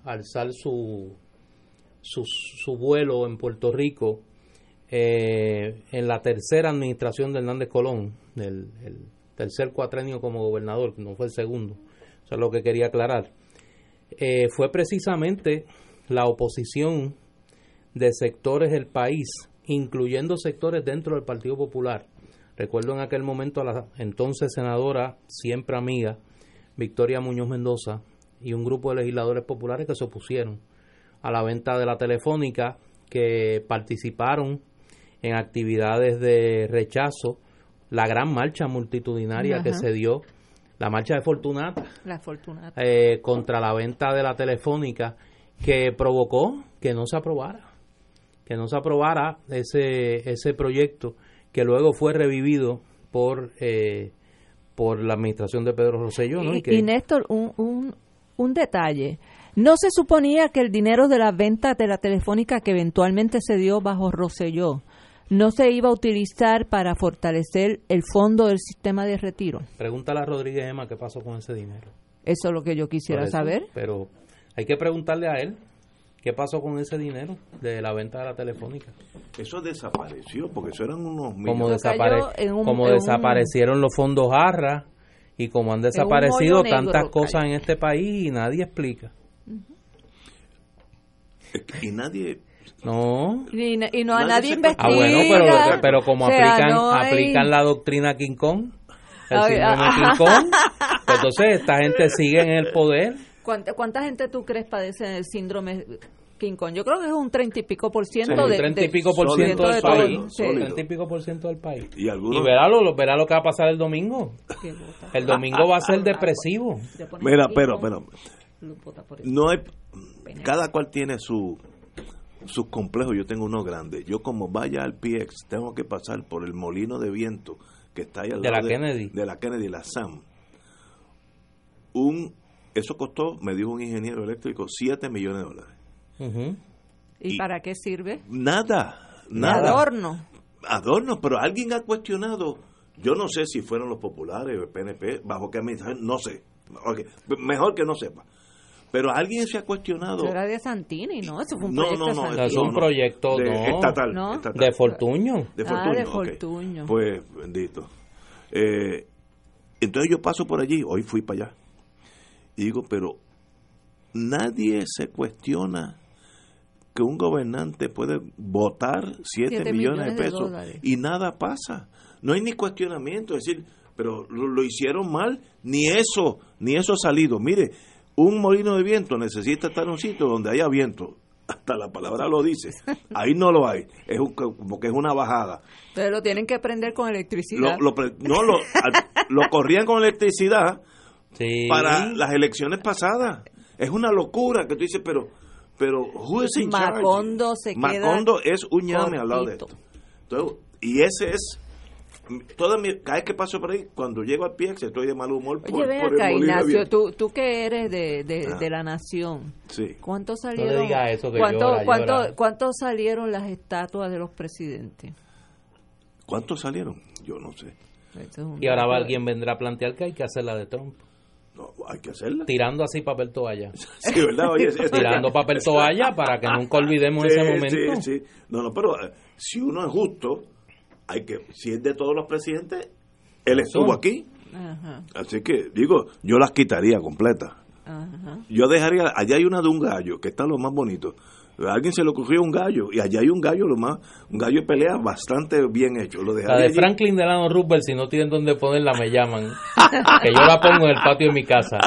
alzar su, su, vuelo en Puerto Rico eh, en la tercera administración de Hernández Colón, el, el tercer cuatrenio como gobernador, no fue el segundo, eso es lo que quería aclarar, eh, fue precisamente la oposición de sectores del país incluyendo sectores dentro del Partido Popular. Recuerdo en aquel momento a la entonces senadora, siempre amiga, Victoria Muñoz Mendoza, y un grupo de legisladores populares que se opusieron a la venta de la telefónica, que participaron en actividades de rechazo, la gran marcha multitudinaria que se dio, la marcha de Fortunata, la Fortunata. Eh, contra la venta de la telefónica, que provocó que no se aprobara que no se aprobara ese, ese proyecto que luego fue revivido por, eh, por la administración de Pedro Rosselló. ¿no? Y, Néstor, un, un, un detalle. No se suponía que el dinero de la venta de la telefónica que eventualmente se dio bajo Rosselló no se iba a utilizar para fortalecer el fondo del sistema de retiro. Pregúntale a Rodríguez Emma qué pasó con ese dinero. Eso es lo que yo quisiera saber. Pero hay que preguntarle a él. ¿Qué pasó con ese dinero de la venta de la telefónica? Eso desapareció, porque eso eran unos Como, como desaparecieron los fondos ARRA y como han desaparecido tantas cosas en este país y nadie explica. Y nadie no. Y, no a nadie investiga. Ah, bueno, pero, pero como aplican, aplican la doctrina King Kong, el síndrome King Kong, pues entonces esta gente sigue en el poder. ¿Cuánta, gente tú crees padece el síndrome King Kong? Yo creo que es un treinta y pico por ciento de, treinta y pico por ciento del país. Treinta y pico por ciento del país. Y, verá, lo, verá lo que va a pasar el domingo. El domingo va a ser depresivo. Mira, pero, pero, no hay, cada cual tiene su sus complejos. Yo tengo uno grande. Yo como vaya al PX tengo que pasar por el molino de viento que está ahí al De lado la Kennedy. de la Kennedy, la SAM. Un, eso costó, me dijo un ingeniero eléctrico, 7 millones de dólares. ¿Y, Y- para qué sirve? Nada, De nada. adorno. Adorno, pero alguien ha cuestionado, yo no sé si fueron los populares o el PNP, bajo qué administración, no sé. Mejor que no sepa. Pero alguien se ha cuestionado. Eso era de Santini, ¿no? Eso fue un No, proyecto no, de no, Santini. Es un proyecto, de- no. estatal, No. estatal. De Fortuño. De Ah, Fortuño. de ok. Fortuño. Pues, bendito. Eh, entonces yo paso por allí, hoy fui para allá, y digo, pero nadie se cuestiona que un gobernante puede votar 7 Siete millones, de millones de pesos y nada pasa. No hay ni cuestionamiento, es decir, pero lo, lo hicieron mal, ni eso, ni eso ha salido. Mire, un molino de viento necesita estar en un sitio donde haya viento. Hasta la palabra lo dice. Ahí no lo hay. Es un, porque es una bajada. Pero lo tienen que prender con electricidad. Lo, lo pre- no, lo, lo corrían con electricidad Sí. para las elecciones pasadas. Es una locura que tú dices, pero, pero, who is in charge? Macondo se queda Macondo es un llame al lado de esto. Entonces, y ese es, toda mi, cada vez que paso por ahí, cuando llego al PX estoy de mal humor por, Oye, ven por el acá, Ignacio, tú, tú que eres de, de, Ah. de la nación, Sí. ¿cuántos le salieron? digas eso que ¿cuánto- llora, cuánto- llora. cuántos salieron las estatuas de los presidentes? ¿Cuántos salieron? Yo no sé. Es Y ahora dato. alguien vendrá a plantear que hay que hacer la de Trump. No, hay que hacerla. Tirando así papel toalla. Sí, ¿verdad? Oye, es- es- Tirando papel toalla para que nunca olvidemos Sí, ese momento. Sí, sí. No, no, pero eh, si uno es justo, hay que, si es de todos los presidentes, él estuvo aquí. Ajá, Así que, digo, yo las quitaría completas. ajá. Yo dejaría, allá hay una de un gallo, que está lo más bonito. A alguien se le ocurrió un gallo, y allá hay un gallo, lo más, un gallo de pelea bastante bien hecho. Lo La de allí. Franklin Delano Roosevelt, si no tienen dónde ponerla, me llaman. Que yo la pongo en el patio de mi casa.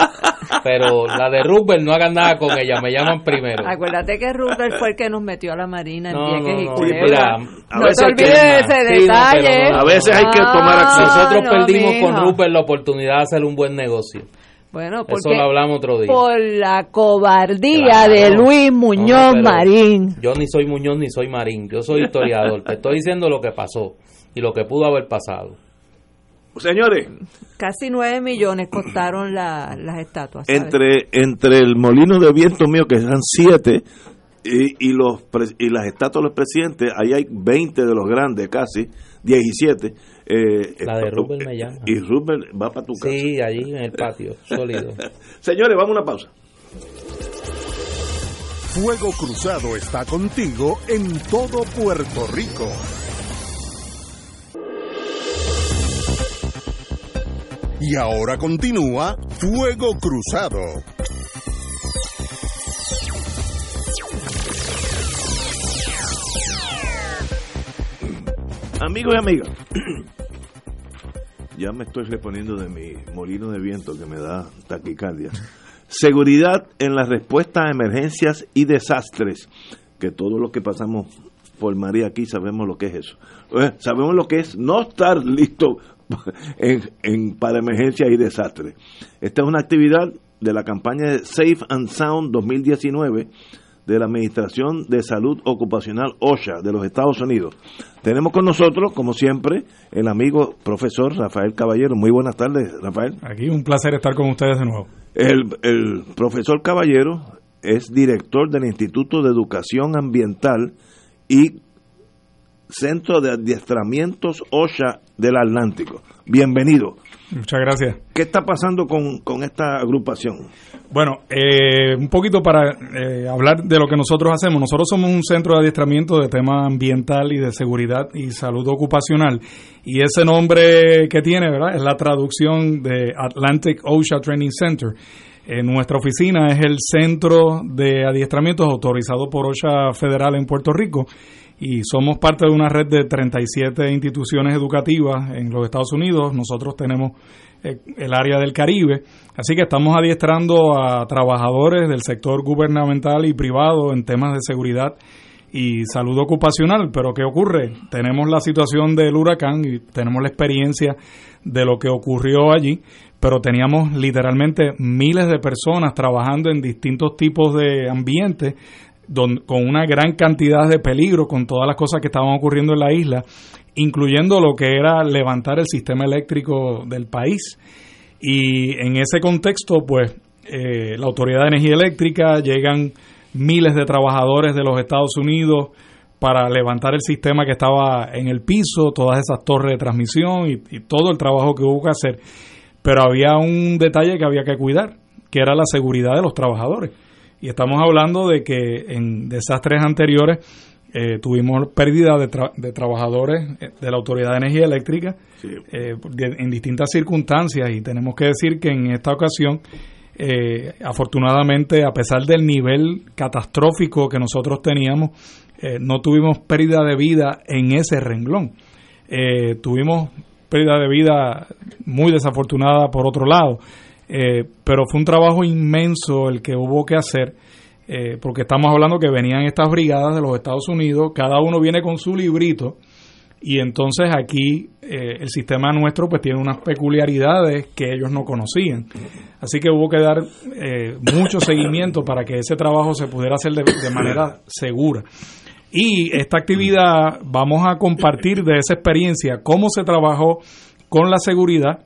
Pero la de Roosevelt, no hagan nada con ella, me llaman primero. Acuérdate que Roosevelt fue el que nos metió a la Marina en No, Vieques no, y no, Culebra. mira, a no veces te olvides de ese Sí, no, detalle. A veces hay que tomar acción. Nosotros no, perdimos con Rupert la oportunidad de hacer un buen negocio. Bueno, Eso porque lo hablamos otro día. por la cobardía Claro. de Luis Muñoz No, Marín. Yo ni soy Muñoz ni soy Marín, yo soy historiador. Te estoy diciendo lo que pasó y lo que pudo haber pasado. Señores, Casi nueve millones costaron la- las estatuas. ¿sabes? entre, entre el molino de viento mío, que eran siete, y, y, los, y las estatuas de los presidentes, ahí hay 20 de los grandes, casi, 17. Eh, La de eh, Rupert me llama. Y Rupert va para tu casa. Sí, allí en el patio, sólido. Señores, vamos a una pausa. Fuego Cruzado está contigo en todo Puerto Rico. Y ahora continúa Fuego Cruzado. Amigos y amigas, ya me estoy reponiendo de mi molino de viento que me da taquicardia. Seguridad en la respuesta a emergencias y desastres, que todos los que pasamos por María aquí sabemos lo que es eso. Eh, Sabemos lo que es no estar listo en- para emergencias y desastres. Esta es una actividad de la campaña de Safe and Sound 2019 de la Administración de Salud Ocupacional OSHA de los Estados Unidos. Tenemos con nosotros, como siempre, el amigo profesor Rafael Caballero. Muy buenas tardes, Rafael. Aquí un placer estar con ustedes de nuevo. El, el profesor Caballero es director del Instituto de Educación Ambiental y Centro de Adiestramientos OSHA del Atlántico. Bienvenido. Muchas gracias. ¿Qué está pasando con, con esta agrupación? Bueno, eh, un poquito para eh, hablar de lo que nosotros hacemos. Nosotros somos un centro de adiestramiento de tema ambiental y de seguridad y salud ocupacional. Y ese nombre que tiene, ¿verdad? Es la traducción de Atlantic OSHA Training Center. Eh, nuestra oficina es el centro de adiestramientos autorizado por OSHA Federal en Puerto Rico y somos parte de una red de 37 instituciones educativas en los Estados Unidos. Nosotros tenemos eh, el área del Caribe, así que estamos adiestrando a trabajadores del sector gubernamental y privado en temas de seguridad y salud ocupacional. Pero ¿qué ocurre? Tenemos la situación del huracán y tenemos la experiencia de lo que ocurrió allí, pero teníamos literalmente miles de personas trabajando en distintos tipos de ambientes don- con una gran cantidad de peligro con todas las cosas que estaban ocurriendo en la isla incluyendo lo que era levantar el sistema eléctrico del país. Y en ese contexto, pues, eh, la Autoridad de Energía Eléctrica llegan miles de trabajadores de los Estados Unidos para levantar el sistema que estaba en el piso, todas esas torres de transmisión y, y todo el trabajo que hubo que hacer. Pero había un detalle que había que cuidar, que era la seguridad de los trabajadores. Y estamos hablando de que en desastres anteriores eh, tuvimos pérdida de, de, trabajadores eh, de la Autoridad de Energía Eléctrica eh, en distintas circunstancias. Y tenemos que decir que en esta ocasión, eh, afortunadamente, a pesar del nivel catastrófico que nosotros teníamos, no tuvimos pérdida de vida en ese renglón. tuvimos pérdida de vida muy desafortunada por otro lado, pero fue un trabajo inmenso el que hubo que hacer eh, porque estamos hablando que venían estas brigadas de los Estados Unidos, cada uno viene con su librito, y entonces aquí eh, el sistema nuestro pues tiene unas peculiaridades que ellos no conocían. Así que hubo que dar eh, mucho seguimiento para que ese trabajo se pudiera hacer de manera segura. Y esta actividad vamos a compartir de esa experiencia, cómo se trabajó con la seguridad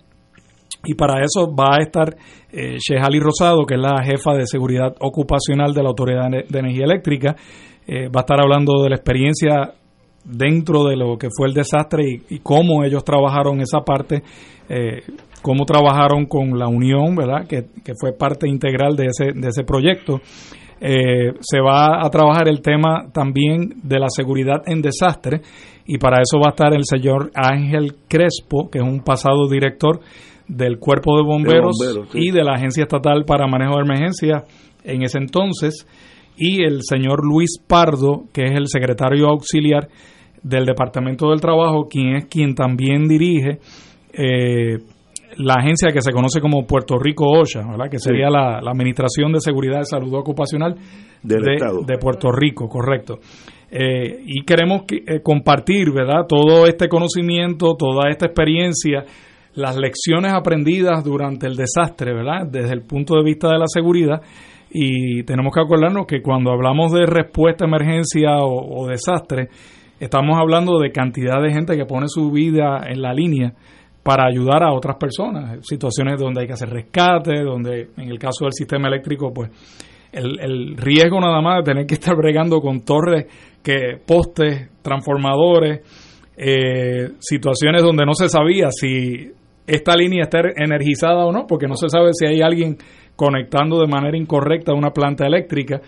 y para eso va a estar eh, Shehali Rosado, que es la jefa de seguridad ocupacional de la Autoridad de Energía Eléctrica. Eh, va a estar hablando de la experiencia dentro de lo que fue el desastre y, cómo ellos trabajaron esa parte, eh, cómo trabajaron con la Unión, ¿verdad? Que, que fue parte integral de ese, de ese proyecto. Eh, se va a trabajar el tema también de la seguridad en desastre y para eso va a estar el señor Ángel Crespo, que es un pasado director del Cuerpo de Bomberos, y de la Agencia Estatal para Manejo de Emergencias en ese entonces, y el señor Luis Pardo, que es el secretario auxiliar del Departamento del Trabajo, quien es quien también dirige eh, la agencia que se conoce como Puerto Rico OSHA, ¿verdad? que sería la, Administración de Seguridad de Salud Ocupacional de, Puerto Rico, correcto. Eh, y queremos eh, compartir ¿verdad? todo este conocimiento, toda esta experiencia las lecciones aprendidas durante el desastre, ¿verdad? Desde el punto de vista de la seguridad. Y tenemos que acordarnos que cuando hablamos de respuesta a emergencia o, desastre, estamos hablando de cantidad de gente que pone su vida en la línea para ayudar a otras personas. Situaciones donde hay que hacer rescate, donde en el caso del sistema eléctrico, pues el, el riesgo nada más de tener que estar bregando con torres, que postes, transformadores, eh, situaciones donde no se sabía si esta línea está energizada o no, porque no se sabe si hay alguien conectando de manera incorrecta una planta eléctrica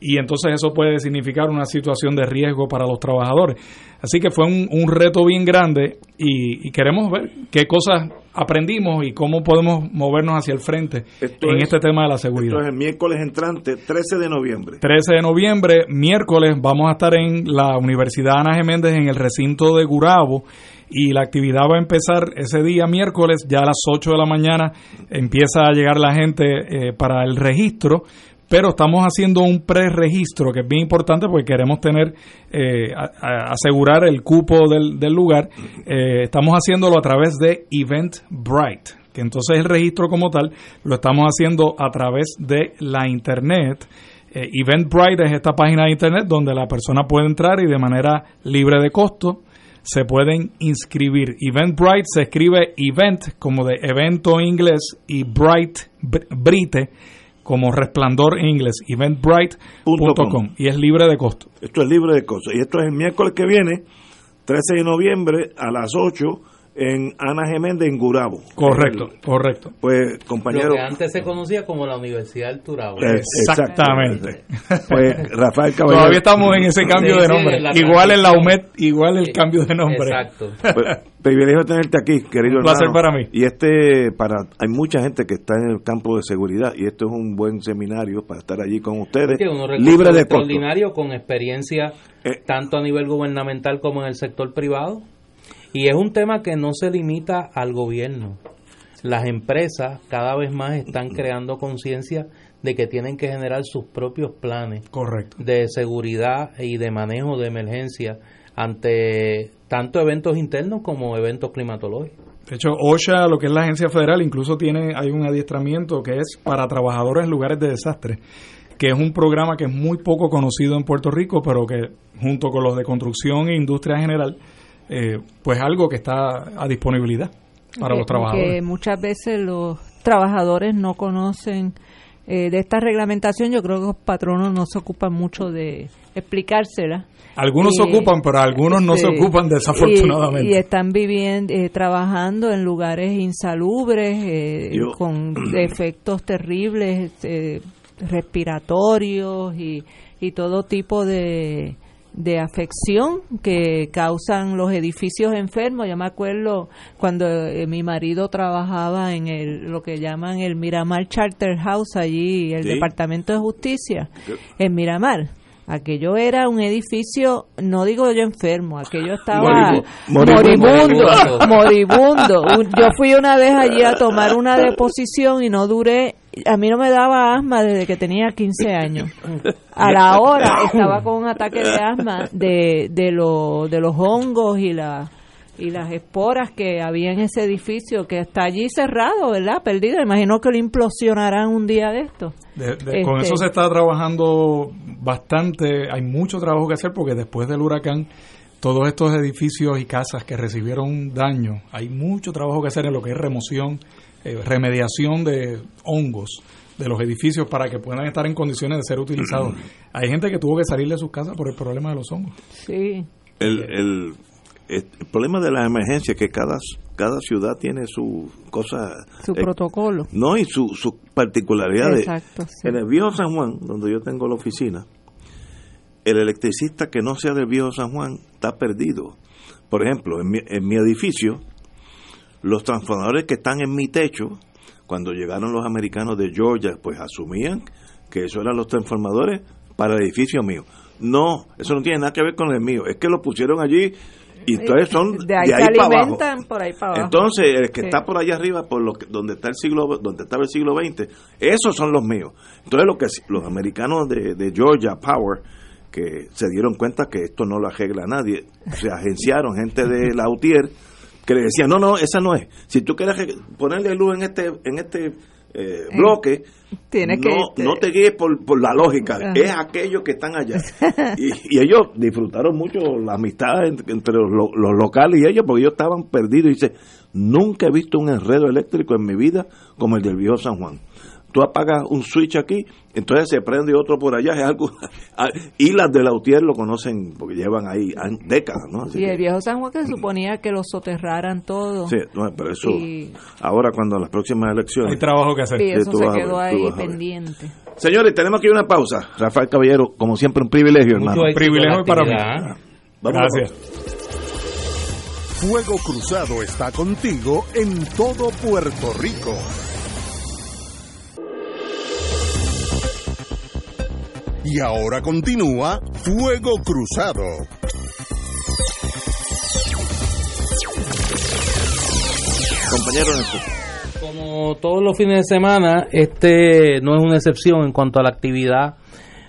y entonces eso puede significar una situación de riesgo para los trabajadores. Así que fue un, reto bien grande y, queremos ver qué cosas aprendimos y cómo podemos movernos hacia el frente en este tema de la seguridad. Esto es el miércoles entrante, 13 de noviembre. 13 de noviembre, miércoles, vamos a estar en la Universidad Ana Geméndez en el recinto de Gurabo y la actividad va a empezar ese día miércoles, ya a las 8 de la mañana empieza a llegar la gente eh, para el registro, pero estamos haciendo un preregistro que es bien importante porque queremos tener, eh, asegurar el cupo del, del lugar. Eh, estamos haciéndolo a través de Eventbrite, que entonces el registro como tal lo estamos haciendo a través de la internet. Eventbrite es esta página de internet donde la persona puede entrar y de manera libre de costo se pueden inscribir. Eventbrite se escribe event como de evento en inglés y bright, brite como resplandor en inglés. Eventbrite.com y es libre de costo. Esto es libre de costo. Y esto es el miércoles que viene, 13 de noviembre a las 8 en Ana Geméndez en Gurabo. Correcto, correcto. Pues, compañero. Lo que antes se conocía como la Universidad del Turabo. Exactamente. pues, Rafael Caballero. Todavía estamos en ese cambio de nombre. igual en la UMED, igual el cambio de nombre. Exacto. Pues, privilegio tenerte aquí, querido un placer para mí. Y este, para, hay mucha gente que está en el campo de seguridad y esto es un buen seminario para estar allí con ustedes. libre de extraordinario con experiencia eh, tanto a nivel gubernamental como en el sector privado. Y es un tema que no se limita al gobierno. Las empresas cada vez más están creando conciencia de que tienen que generar sus propios planes Correcto. de seguridad y de manejo de emergencia ante tanto eventos internos como eventos climatológicos. De hecho, OSHA, lo que es la agencia federal, incluso tiene hay un adiestramiento que es para trabajadores en lugares de desastre, que es un programa que es muy poco conocido en Puerto Rico, pero que junto con los de construcción e industria general eh, pues algo que está a disponibilidad para los trabajadores. Que muchas veces los trabajadores no conocen eh, de esta reglamentación, yo creo que los patronos no se ocupan mucho de explicársela. Algunos se ocupan, pero algunos no se ocupan desafortunadamente. Y, están viviendo, eh, trabajando en lugares insalubres, eh, con efectos terribles respiratorios y, y todo tipo de, de afección que causan los edificios enfermos. Yo me acuerdo cuando eh, mi marido trabajaba en el, lo que llaman el Miramar Charter House, allí, el Departamento de Justicia, en Miramar. Aquello era un edificio, no digo yo enfermo, aquello estaba moribundo, moribundo. Yo fui una vez allí a tomar una deposición y no duré, a mí no me daba asma desde que tenía 15 años. A la hora estaba con un ataque de asma de, de, lo, de los hongos y la y las esporas que había en ese edificio que está allí cerrado, ¿verdad? Perdido. Imagino que lo implosionarán un día de esto. con eso este se está trabajando bastante. Hay mucho trabajo que hacer porque después del huracán, todos estos edificios y casas que recibieron daño, hay mucho trabajo que hacer en lo que es remoción, eh, remediación de hongos de los edificios para que puedan estar en condiciones de ser utilizados. hay gente que tuvo que salir de sus casas por el problema de los hongos. Sí. El, el el problema de las emergencias es que cada, cada ciudad tiene su cosa. Su eh, protocolo. No, y su, su particularidad. Exacto. En el viejo San Juan, donde yo tengo la oficina, el electricista que no sea del viejo San Juan está perdido. Por ejemplo, en mi, en mi edificio, los transformadores que están en mi techo, cuando llegaron los americanos de Georgia, pues asumían que eso eran los transformadores para el edificio mío. No, eso no tiene nada que ver con el mío. Es que lo pusieron allí y entonces son de ahí, para abajo. por ahí para abajo. Entonces, el que está por allá arriba, por lo donde está el siglo, donde estaba el siglo XX, esos son los míos. Entonces, lo que los americanos de, Georgia Power que se dieron cuenta que esto no lo arregla nadie, se agenciaron gente de Lautier que le decían, "No, no, esa no es. Si tú quieres ponerle luz en este en este eh, bloque, no, no te guíes por, por la lógica, es aquellos que están allá. y, ellos disfrutaron mucho la amistad entre, los, los, locales y ellos, porque ellos estaban perdidos. Y dice, nunca he visto un enredo eléctrico en mi vida como el del viejo San Juan tú apagas un switch aquí, entonces se prende otro por allá, es algo... y las de Lautier lo conocen porque llevan ahí décadas, ¿no? y el viejo San Juan que suponía que lo soterraran todo. Sí, pero eso... Ahora cuando las próximas elecciones... Hay trabajo que hacer. Y eso se quedó ahí pendiente. Señores, tenemos aquí una pausa. Rafael Caballero, como siempre, un privilegio, hermano. Un privilegio para mí. Gracias. Fuego Cruzado está contigo en todo Puerto Rico. Y ahora continúa Fuego Cruzado. Compañero Como todos los fines de semana, este no es una excepción en cuanto a la actividad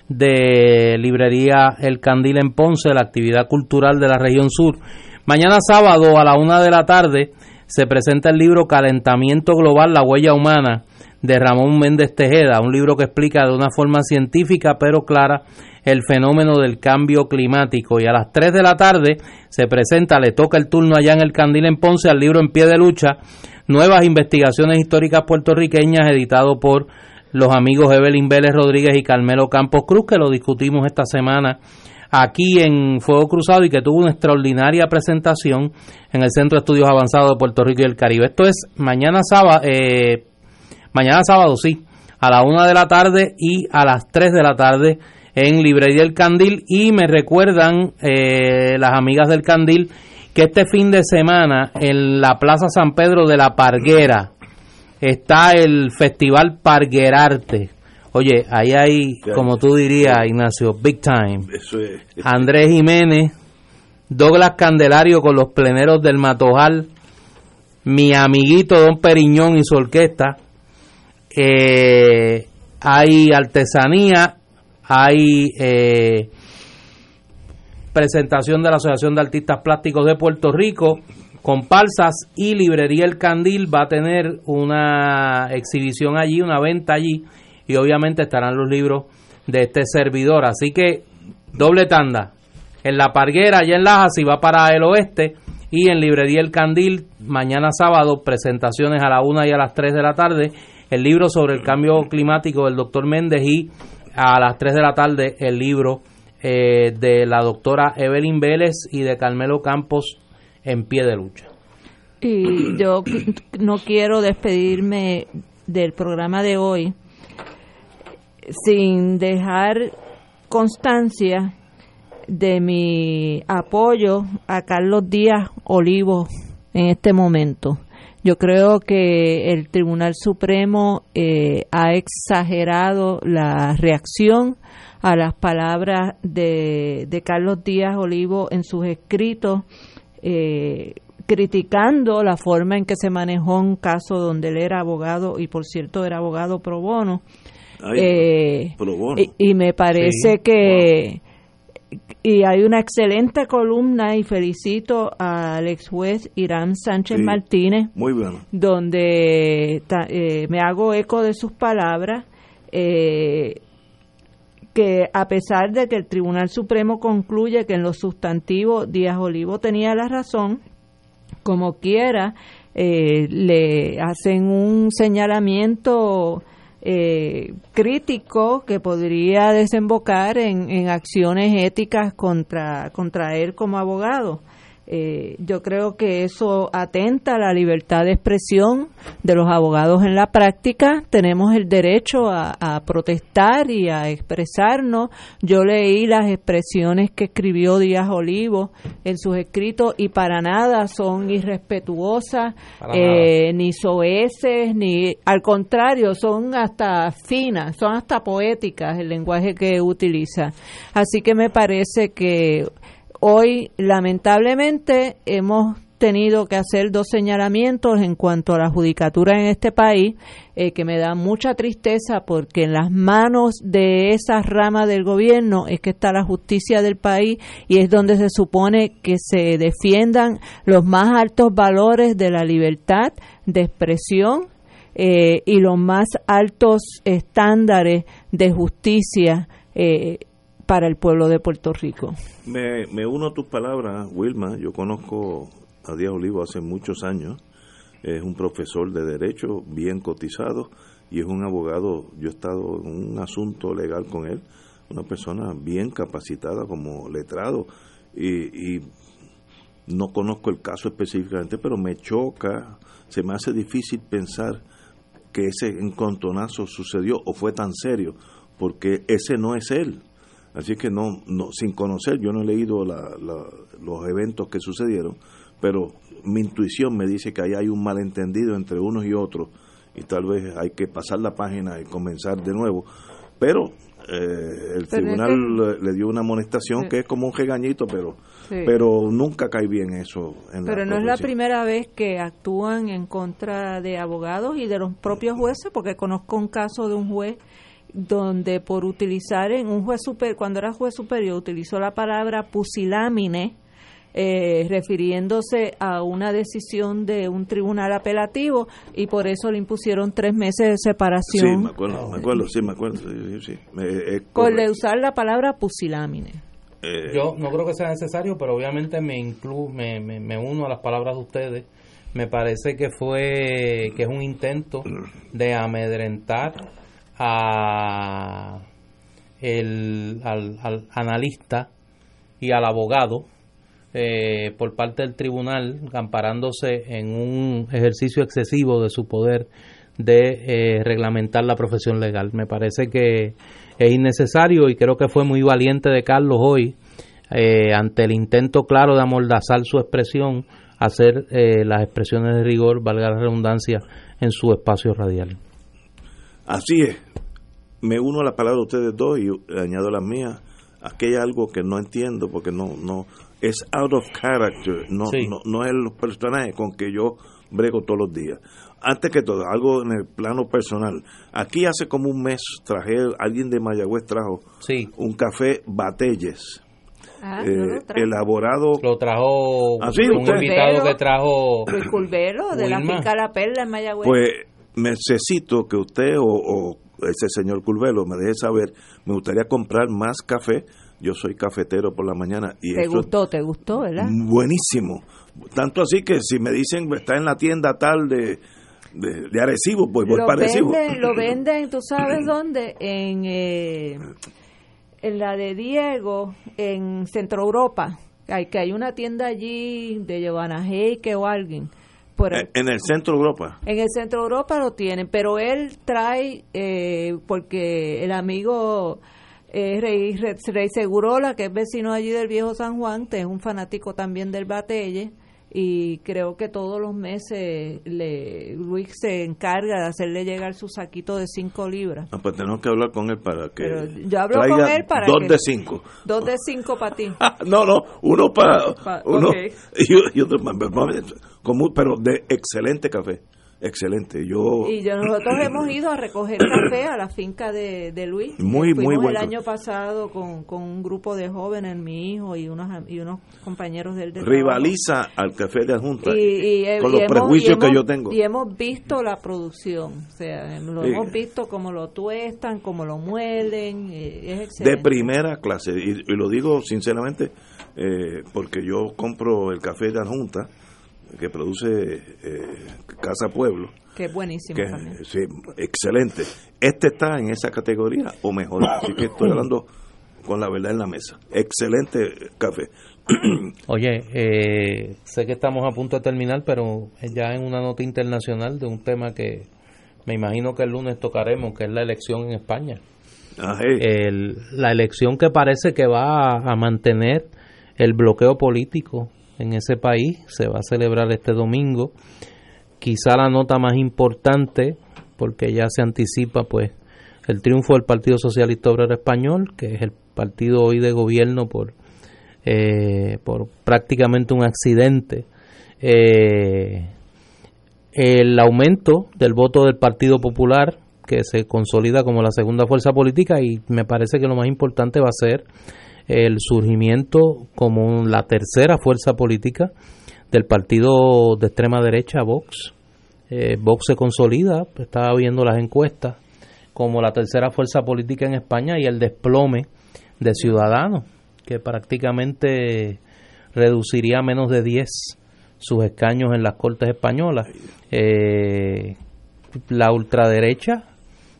de librería El Candil en Ponce, la actividad cultural de la región sur. Mañana sábado a la una de la tarde se presenta el libro Calentamiento Global, la huella humana, de Ramón Méndez Tejeda, un libro que explica de una forma científica pero clara el fenómeno del cambio climático. Y a las 3 de la tarde se presenta, le toca el turno allá en el Candil en Ponce al libro En pie de lucha, nuevas investigaciones históricas puertorriqueñas editado por los amigos Evelyn Vélez Rodríguez y Carmelo Campos Cruz, que lo discutimos esta semana aquí en Fuego Cruzado y que tuvo una extraordinaria presentación en el Centro de Estudios Avanzados de Puerto Rico y el Caribe. Esto es mañana sábado, eh, Mañana sábado, sí, a la una de la tarde y a las 3 de la tarde en Librería El Candil. Y me recuerdan eh, las amigas del Candil que este fin de semana en la Plaza San Pedro de la Parguera está el Festival Parguerarte. Oye, ahí hay, como tú dirías, Ignacio, big time. Andrés Jiménez, Douglas Candelario con los pleneros del Matojal, mi amiguito Don Periñón y su orquesta, eh, hay artesanía, hay eh, presentación de la Asociación de Artistas Plásticos de Puerto Rico, comparsas y Librería El Candil va a tener una exhibición allí, una venta allí, y obviamente estarán los libros de este servidor. Así que doble tanda. En la Parguera, allá en Laja, si va para el oeste, Y en Librería El Candil, mañana sábado, presentaciones a la una y a las 3 de la tarde, el libro sobre el cambio climático del doctor Méndez y a las 3 de la tarde el libro eh, de la doctora Evelyn Vélez y de Carmelo Campos en pie de lucha. Y yo no quiero despedirme del programa de hoy sin dejar constancia de mi apoyo a Carlos Díaz Olivo en este momento. Yo creo que el Tribunal Supremo eh, ha exagerado la reacción a las palabras de, de Carlos Díaz Olivo en sus escritos, eh, criticando la forma en que se manejó un caso donde él era abogado y por cierto era abogado pro bono. Eh, y, me parece que y hay una excelente columna y felicito al ex juez Irán Sánchez Martínez muy bueno. donde eh, me hago eco de sus palabras eh, que a pesar de que el Tribunal Supremo concluye que en los sustantivos Díaz Olivo tenía la razón como quiera eh, le hacen un señalamiento eh, crítico que podría desembocar en, en acciones éticas contra, contra él como abogado. Eh, yo creo que eso atenta a la libertad de expresión de los abogados en la práctica. Tenemos el derecho a, protestar y a expresarnos. Yo leí las expresiones que escribió Díaz Olivo en sus escritos y para nada son irrespetuosas, eh, ni soeces, ni al contrario, son hasta finas, son hasta poéticas el lenguaje que utiliza. Así que me parece que Hoy, lamentablemente, hemos tenido que hacer dos señalamientos en cuanto a la judicatura en este país, eh, que me da mucha tristeza porque en las manos de esa rama del gobierno es que está la justicia del país y es donde se supone que se defiendan los más altos valores de la libertad de expresión eh, y los más altos estándares de justicia eh, para el pueblo de Puerto Rico. Me, me uno a tus palabras, Wilma. Yo conozco a Díaz Olivo hace muchos años. Es un profesor de Derecho bien cotizado y es un abogado. Yo he estado en un asunto legal con él, una persona bien capacitada como letrado. Y, y no conozco el caso específicamente, pero me choca, se me hace difícil pensar que ese encontronazo sucedió o fue tan serio, porque ese no es él. Así que no, no sin conocer, yo no he leído los eventos que sucedieron, pero mi intuición me dice que ahí hay un malentendido entre unos y otros y tal vez hay que pasar la página y comenzar de nuevo. Pero eh, el tribunal le, dio una amonestación que es como un regañito, pero pero nunca cae bien eso. En pero no es la primera vez que actúan en contra de abogados y de los propios jueces, porque conozco un caso de un juez donde por utilizar en un juez super, cuando era juez superior utilizó la palabra pusilámine eh, refiriéndose a una decisión de un tribunal apelativo y por eso le impusieron tres meses de separación. Sí, me acuerdo, me acuerdo, sí, me acuerdo. por usar la palabra pusilámine. Eh, Yo no creo que sea necesario, pero obviamente me, inclu me, me, me uno a las palabras de ustedes. Me parece que fue que es un intento de amedrentar a el, al, analista y al abogado eh, por parte del tribunal, amparándose en un ejercicio excesivo de su poder de eh, reglamentar la profesión legal. Me parece que es innecesario y creo que fue muy valiente de Carlos hoy, eh, ante el intento claro de amordazar su expresión, hacer las expresiones de rigor, valga la redundancia, en su espacio radial. Así es. Me uno a la palabra de ustedes dos y añado las mías. Aquí hay algo que no entiendo porque no no es out of character, no, no, no es el personaje con que yo brego todos los días. Antes que todo, algo en el plano personal. Aquí hace como un mes traje, alguien de Mayagüez trajo un café Batelles. Ah, eh, elaborado. Lo trajo ¿Ah, un invitado que trajo. El Culvero, de la finca La Perla en Mayagüez. Pues necesito que usted o, ese señor Culvelo me deje saber, me gustaría comprar más café. Yo soy cafetero por la mañana. y ¿Te gustó? ¿Te gustó, verdad? Buenísimo. Tanto así que si me dicen está en la tienda tal de, de, de Arecibo, pues voy lo para Arecibo. venden, lo venden, ¿tú sabes dónde? En, eh, en la de Diego, en Centro Europa. Hay, que hay una tienda allí de Giovanna Heike o alguien. Por En- En el centro de Europa. En el centro de Europa lo tienen, pero él trae, eh, porque el amigo eh, Rey, Rey Segurola, que es vecino allí del viejo San Juan, que es un fanático también del Batelle, y creo que todos los meses le, Luis se encarga de hacerle llegar su saquito de 5 libras. Ah, pues tenemos que hablar con él para que Pero yo hablo traiga con él para dos que- de cinco. Dos de cinco para ti. no, no, uno para Pa- uno ok. y, y otro para pero de excelente café, excelente. Yo Y yo, nosotros hemos ido a recoger café a la finca de, de Luis. Muy, Fuimos muy buen el año pasado con, con un grupo de jóvenes, mi hijo y unos, y unos compañeros del de trabajo. rivaliza al café de Junta y, y, eh, con los hemos- prejuicios que yo tengo. Y hemos visto la producción, o sea, lo Sí. hemos visto como lo tuestan, como lo muelen, eh, es de excelente. primera clase y, lo digo sinceramente eh, porque yo compro el café de Junta que produce eh, Casa Pueblo que es buenísimo que también. sí, excelente. Este está en esa categoría o mejor, así que estoy hablando con la verdad en la mesa. Excelente café. Oye, eh, sé que estamos a punto de terminar, pero ya en una nota internacional de un tema que me imagino que el lunes tocaremos, que es la elección en España. Ah, El- la elección que parece que va a, a mantener el bloqueo político en ese país se va a celebrar este domingo. Quizá la nota más importante, porque ya se anticipa pues el triunfo del Partido Socialista Obrero Español, que es el partido hoy de gobierno por, eh, por prácticamente un accidente. Eh, el aumento del voto del Partido Popular, que se consolida como la segunda fuerza política, y me parece que lo más importante va a ser el surgimiento como la tercera fuerza política del partido de extrema derecha, Vox. Eh, Vox se consolida, estaba viendo las encuestas, como la tercera fuerza política en España y el desplome de Ciudadanos, que prácticamente reduciría a menos de 10 sus escaños en las Cortes Españolas. Eh, la ultraderecha,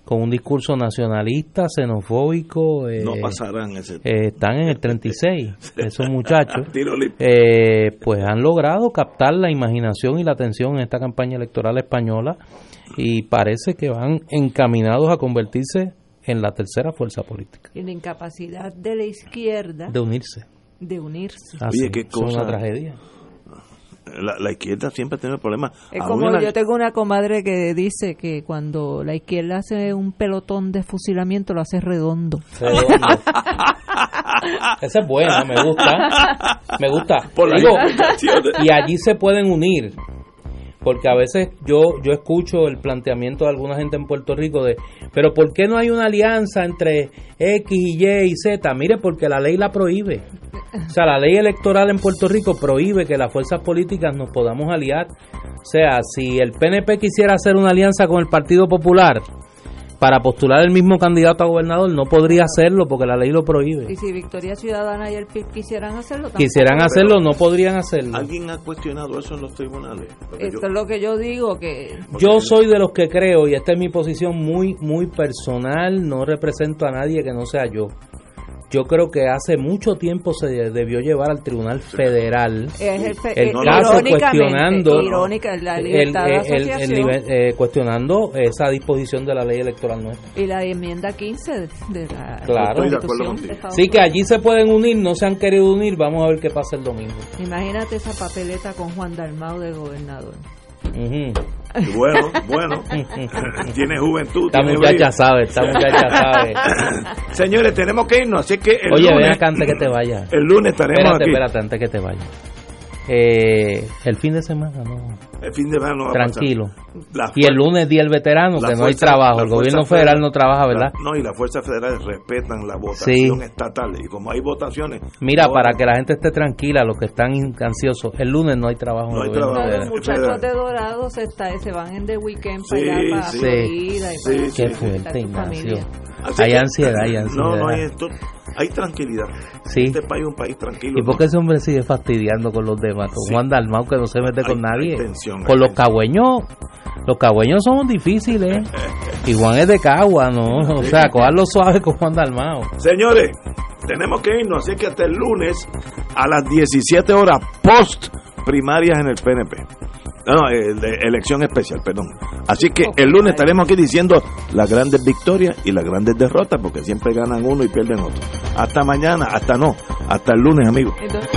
con un discurso nacionalista, xenofóbico, eh, no pasarán ese eh, están en el 36, esos muchachos. Eh, pues han logrado captar la imaginación y la atención en esta campaña electoral española y parece que van encaminados a convertirse en la tercera fuerza política, Y la incapacidad de la izquierda de unirse. de unirse. Así, Oye, qué es una cosa. tragedia. La, la izquierda siempre tiene problemas. Es Aún como la- yo tengo una comadre que dice que cuando la izquierda hace un pelotón de fusilamiento lo hace redondo. Redondo. Esa es buena, me gusta. Me gusta. por Digo, y allí se pueden unir porque a veces yo yo escucho el planteamiento de alguna gente en Puerto Rico de pero ¿por qué no hay una alianza entre X y Y y Z? Mire, porque la ley la prohíbe. O sea, la ley electoral en Puerto Rico prohíbe que las fuerzas políticas nos podamos aliar. O sea, si el PNP quisiera hacer una alianza con el Partido Popular para postular el mismo candidato a gobernador, no podría hacerlo porque la ley lo prohíbe. Y si Victoria Ciudadana y el PIB quisieran hacerlo, tampoco. Quisieran hacerlo, no podrían hacerlo. ¿Alguien ha cuestionado eso en los tribunales? Porque Esto yo- es lo que yo digo, que Yo soy de los que creo, y esta es mi posición muy, muy personal, no represento a nadie que no sea yo. Yo creo que hace mucho tiempo se debió llevar al Tribunal Federal el, eh, caso cuestionando irónica, la el- libertad de el- el- el asociación nivel- eh, cuestionando esa disposición de la ley electoral nuestra. y la enmienda 15 de, la Claro. Estoy de acuerdo Constitución contigo. de Estados Sí que allí se pueden unir, no se han querido unir, vamos a ver qué pasa el domingo. Imagínate esa papeleta con Juan Dalmau de gobernador. Ujú. Bueno, bueno. tiene juventud. Esta tiene muchacha brillo. sabe, esta muchacha sabe. Señores, tenemos que irnos, así que el Oye, ven lunes, acá antes que te vayas. el lunes estaremos Espérate, aquí. espérate, antes que te vayas. Eh, el fin de semana, no. El fin de semana va a Tranquilo. Y el lunes día el veterano, la que no hay trabajo. El gobierno fuerza federal no trabaja, ¿verdad? la- no, y las fuerzas federales respetan la votación Sí. estatal. Y como hay votaciones. Mira, no- para que la gente esté tranquila, los que están ansiosos, el lunes no hay trabajo. en No hay trabajo. Federal. los muchachos de Dorado se, está, se van en the weekend Sí, para allá, para sí. Florida. Y Sí, para sí. Qué fuerte, Ignacio. Hay que- ansiedad, hay ansiedad. No, no hay esto. Hay tranquilidad. Sí. Este país es un país tranquilo. ¿Y por qué ese hombre sigue fastidiando con los demás? Juan Dalmau que no se mete con Hay- hay nadie. tensión, con los cagüeños, los cagüeños somos difíciles. y Juan es de Cagua, ¿no? O sea, cogerlo suave con Juan Dalmau. Señores, tenemos que irnos, así que hasta el lunes a las 17 horas post primarias en el PNP. No, no, eh, de elección especial, perdón. Así que el lunes estaremos aquí diciendo las grandes victorias y las grandes derrotas, porque siempre ganan uno y pierden otro. Hasta mañana, hasta no, hasta el lunes, amigos. Entonces,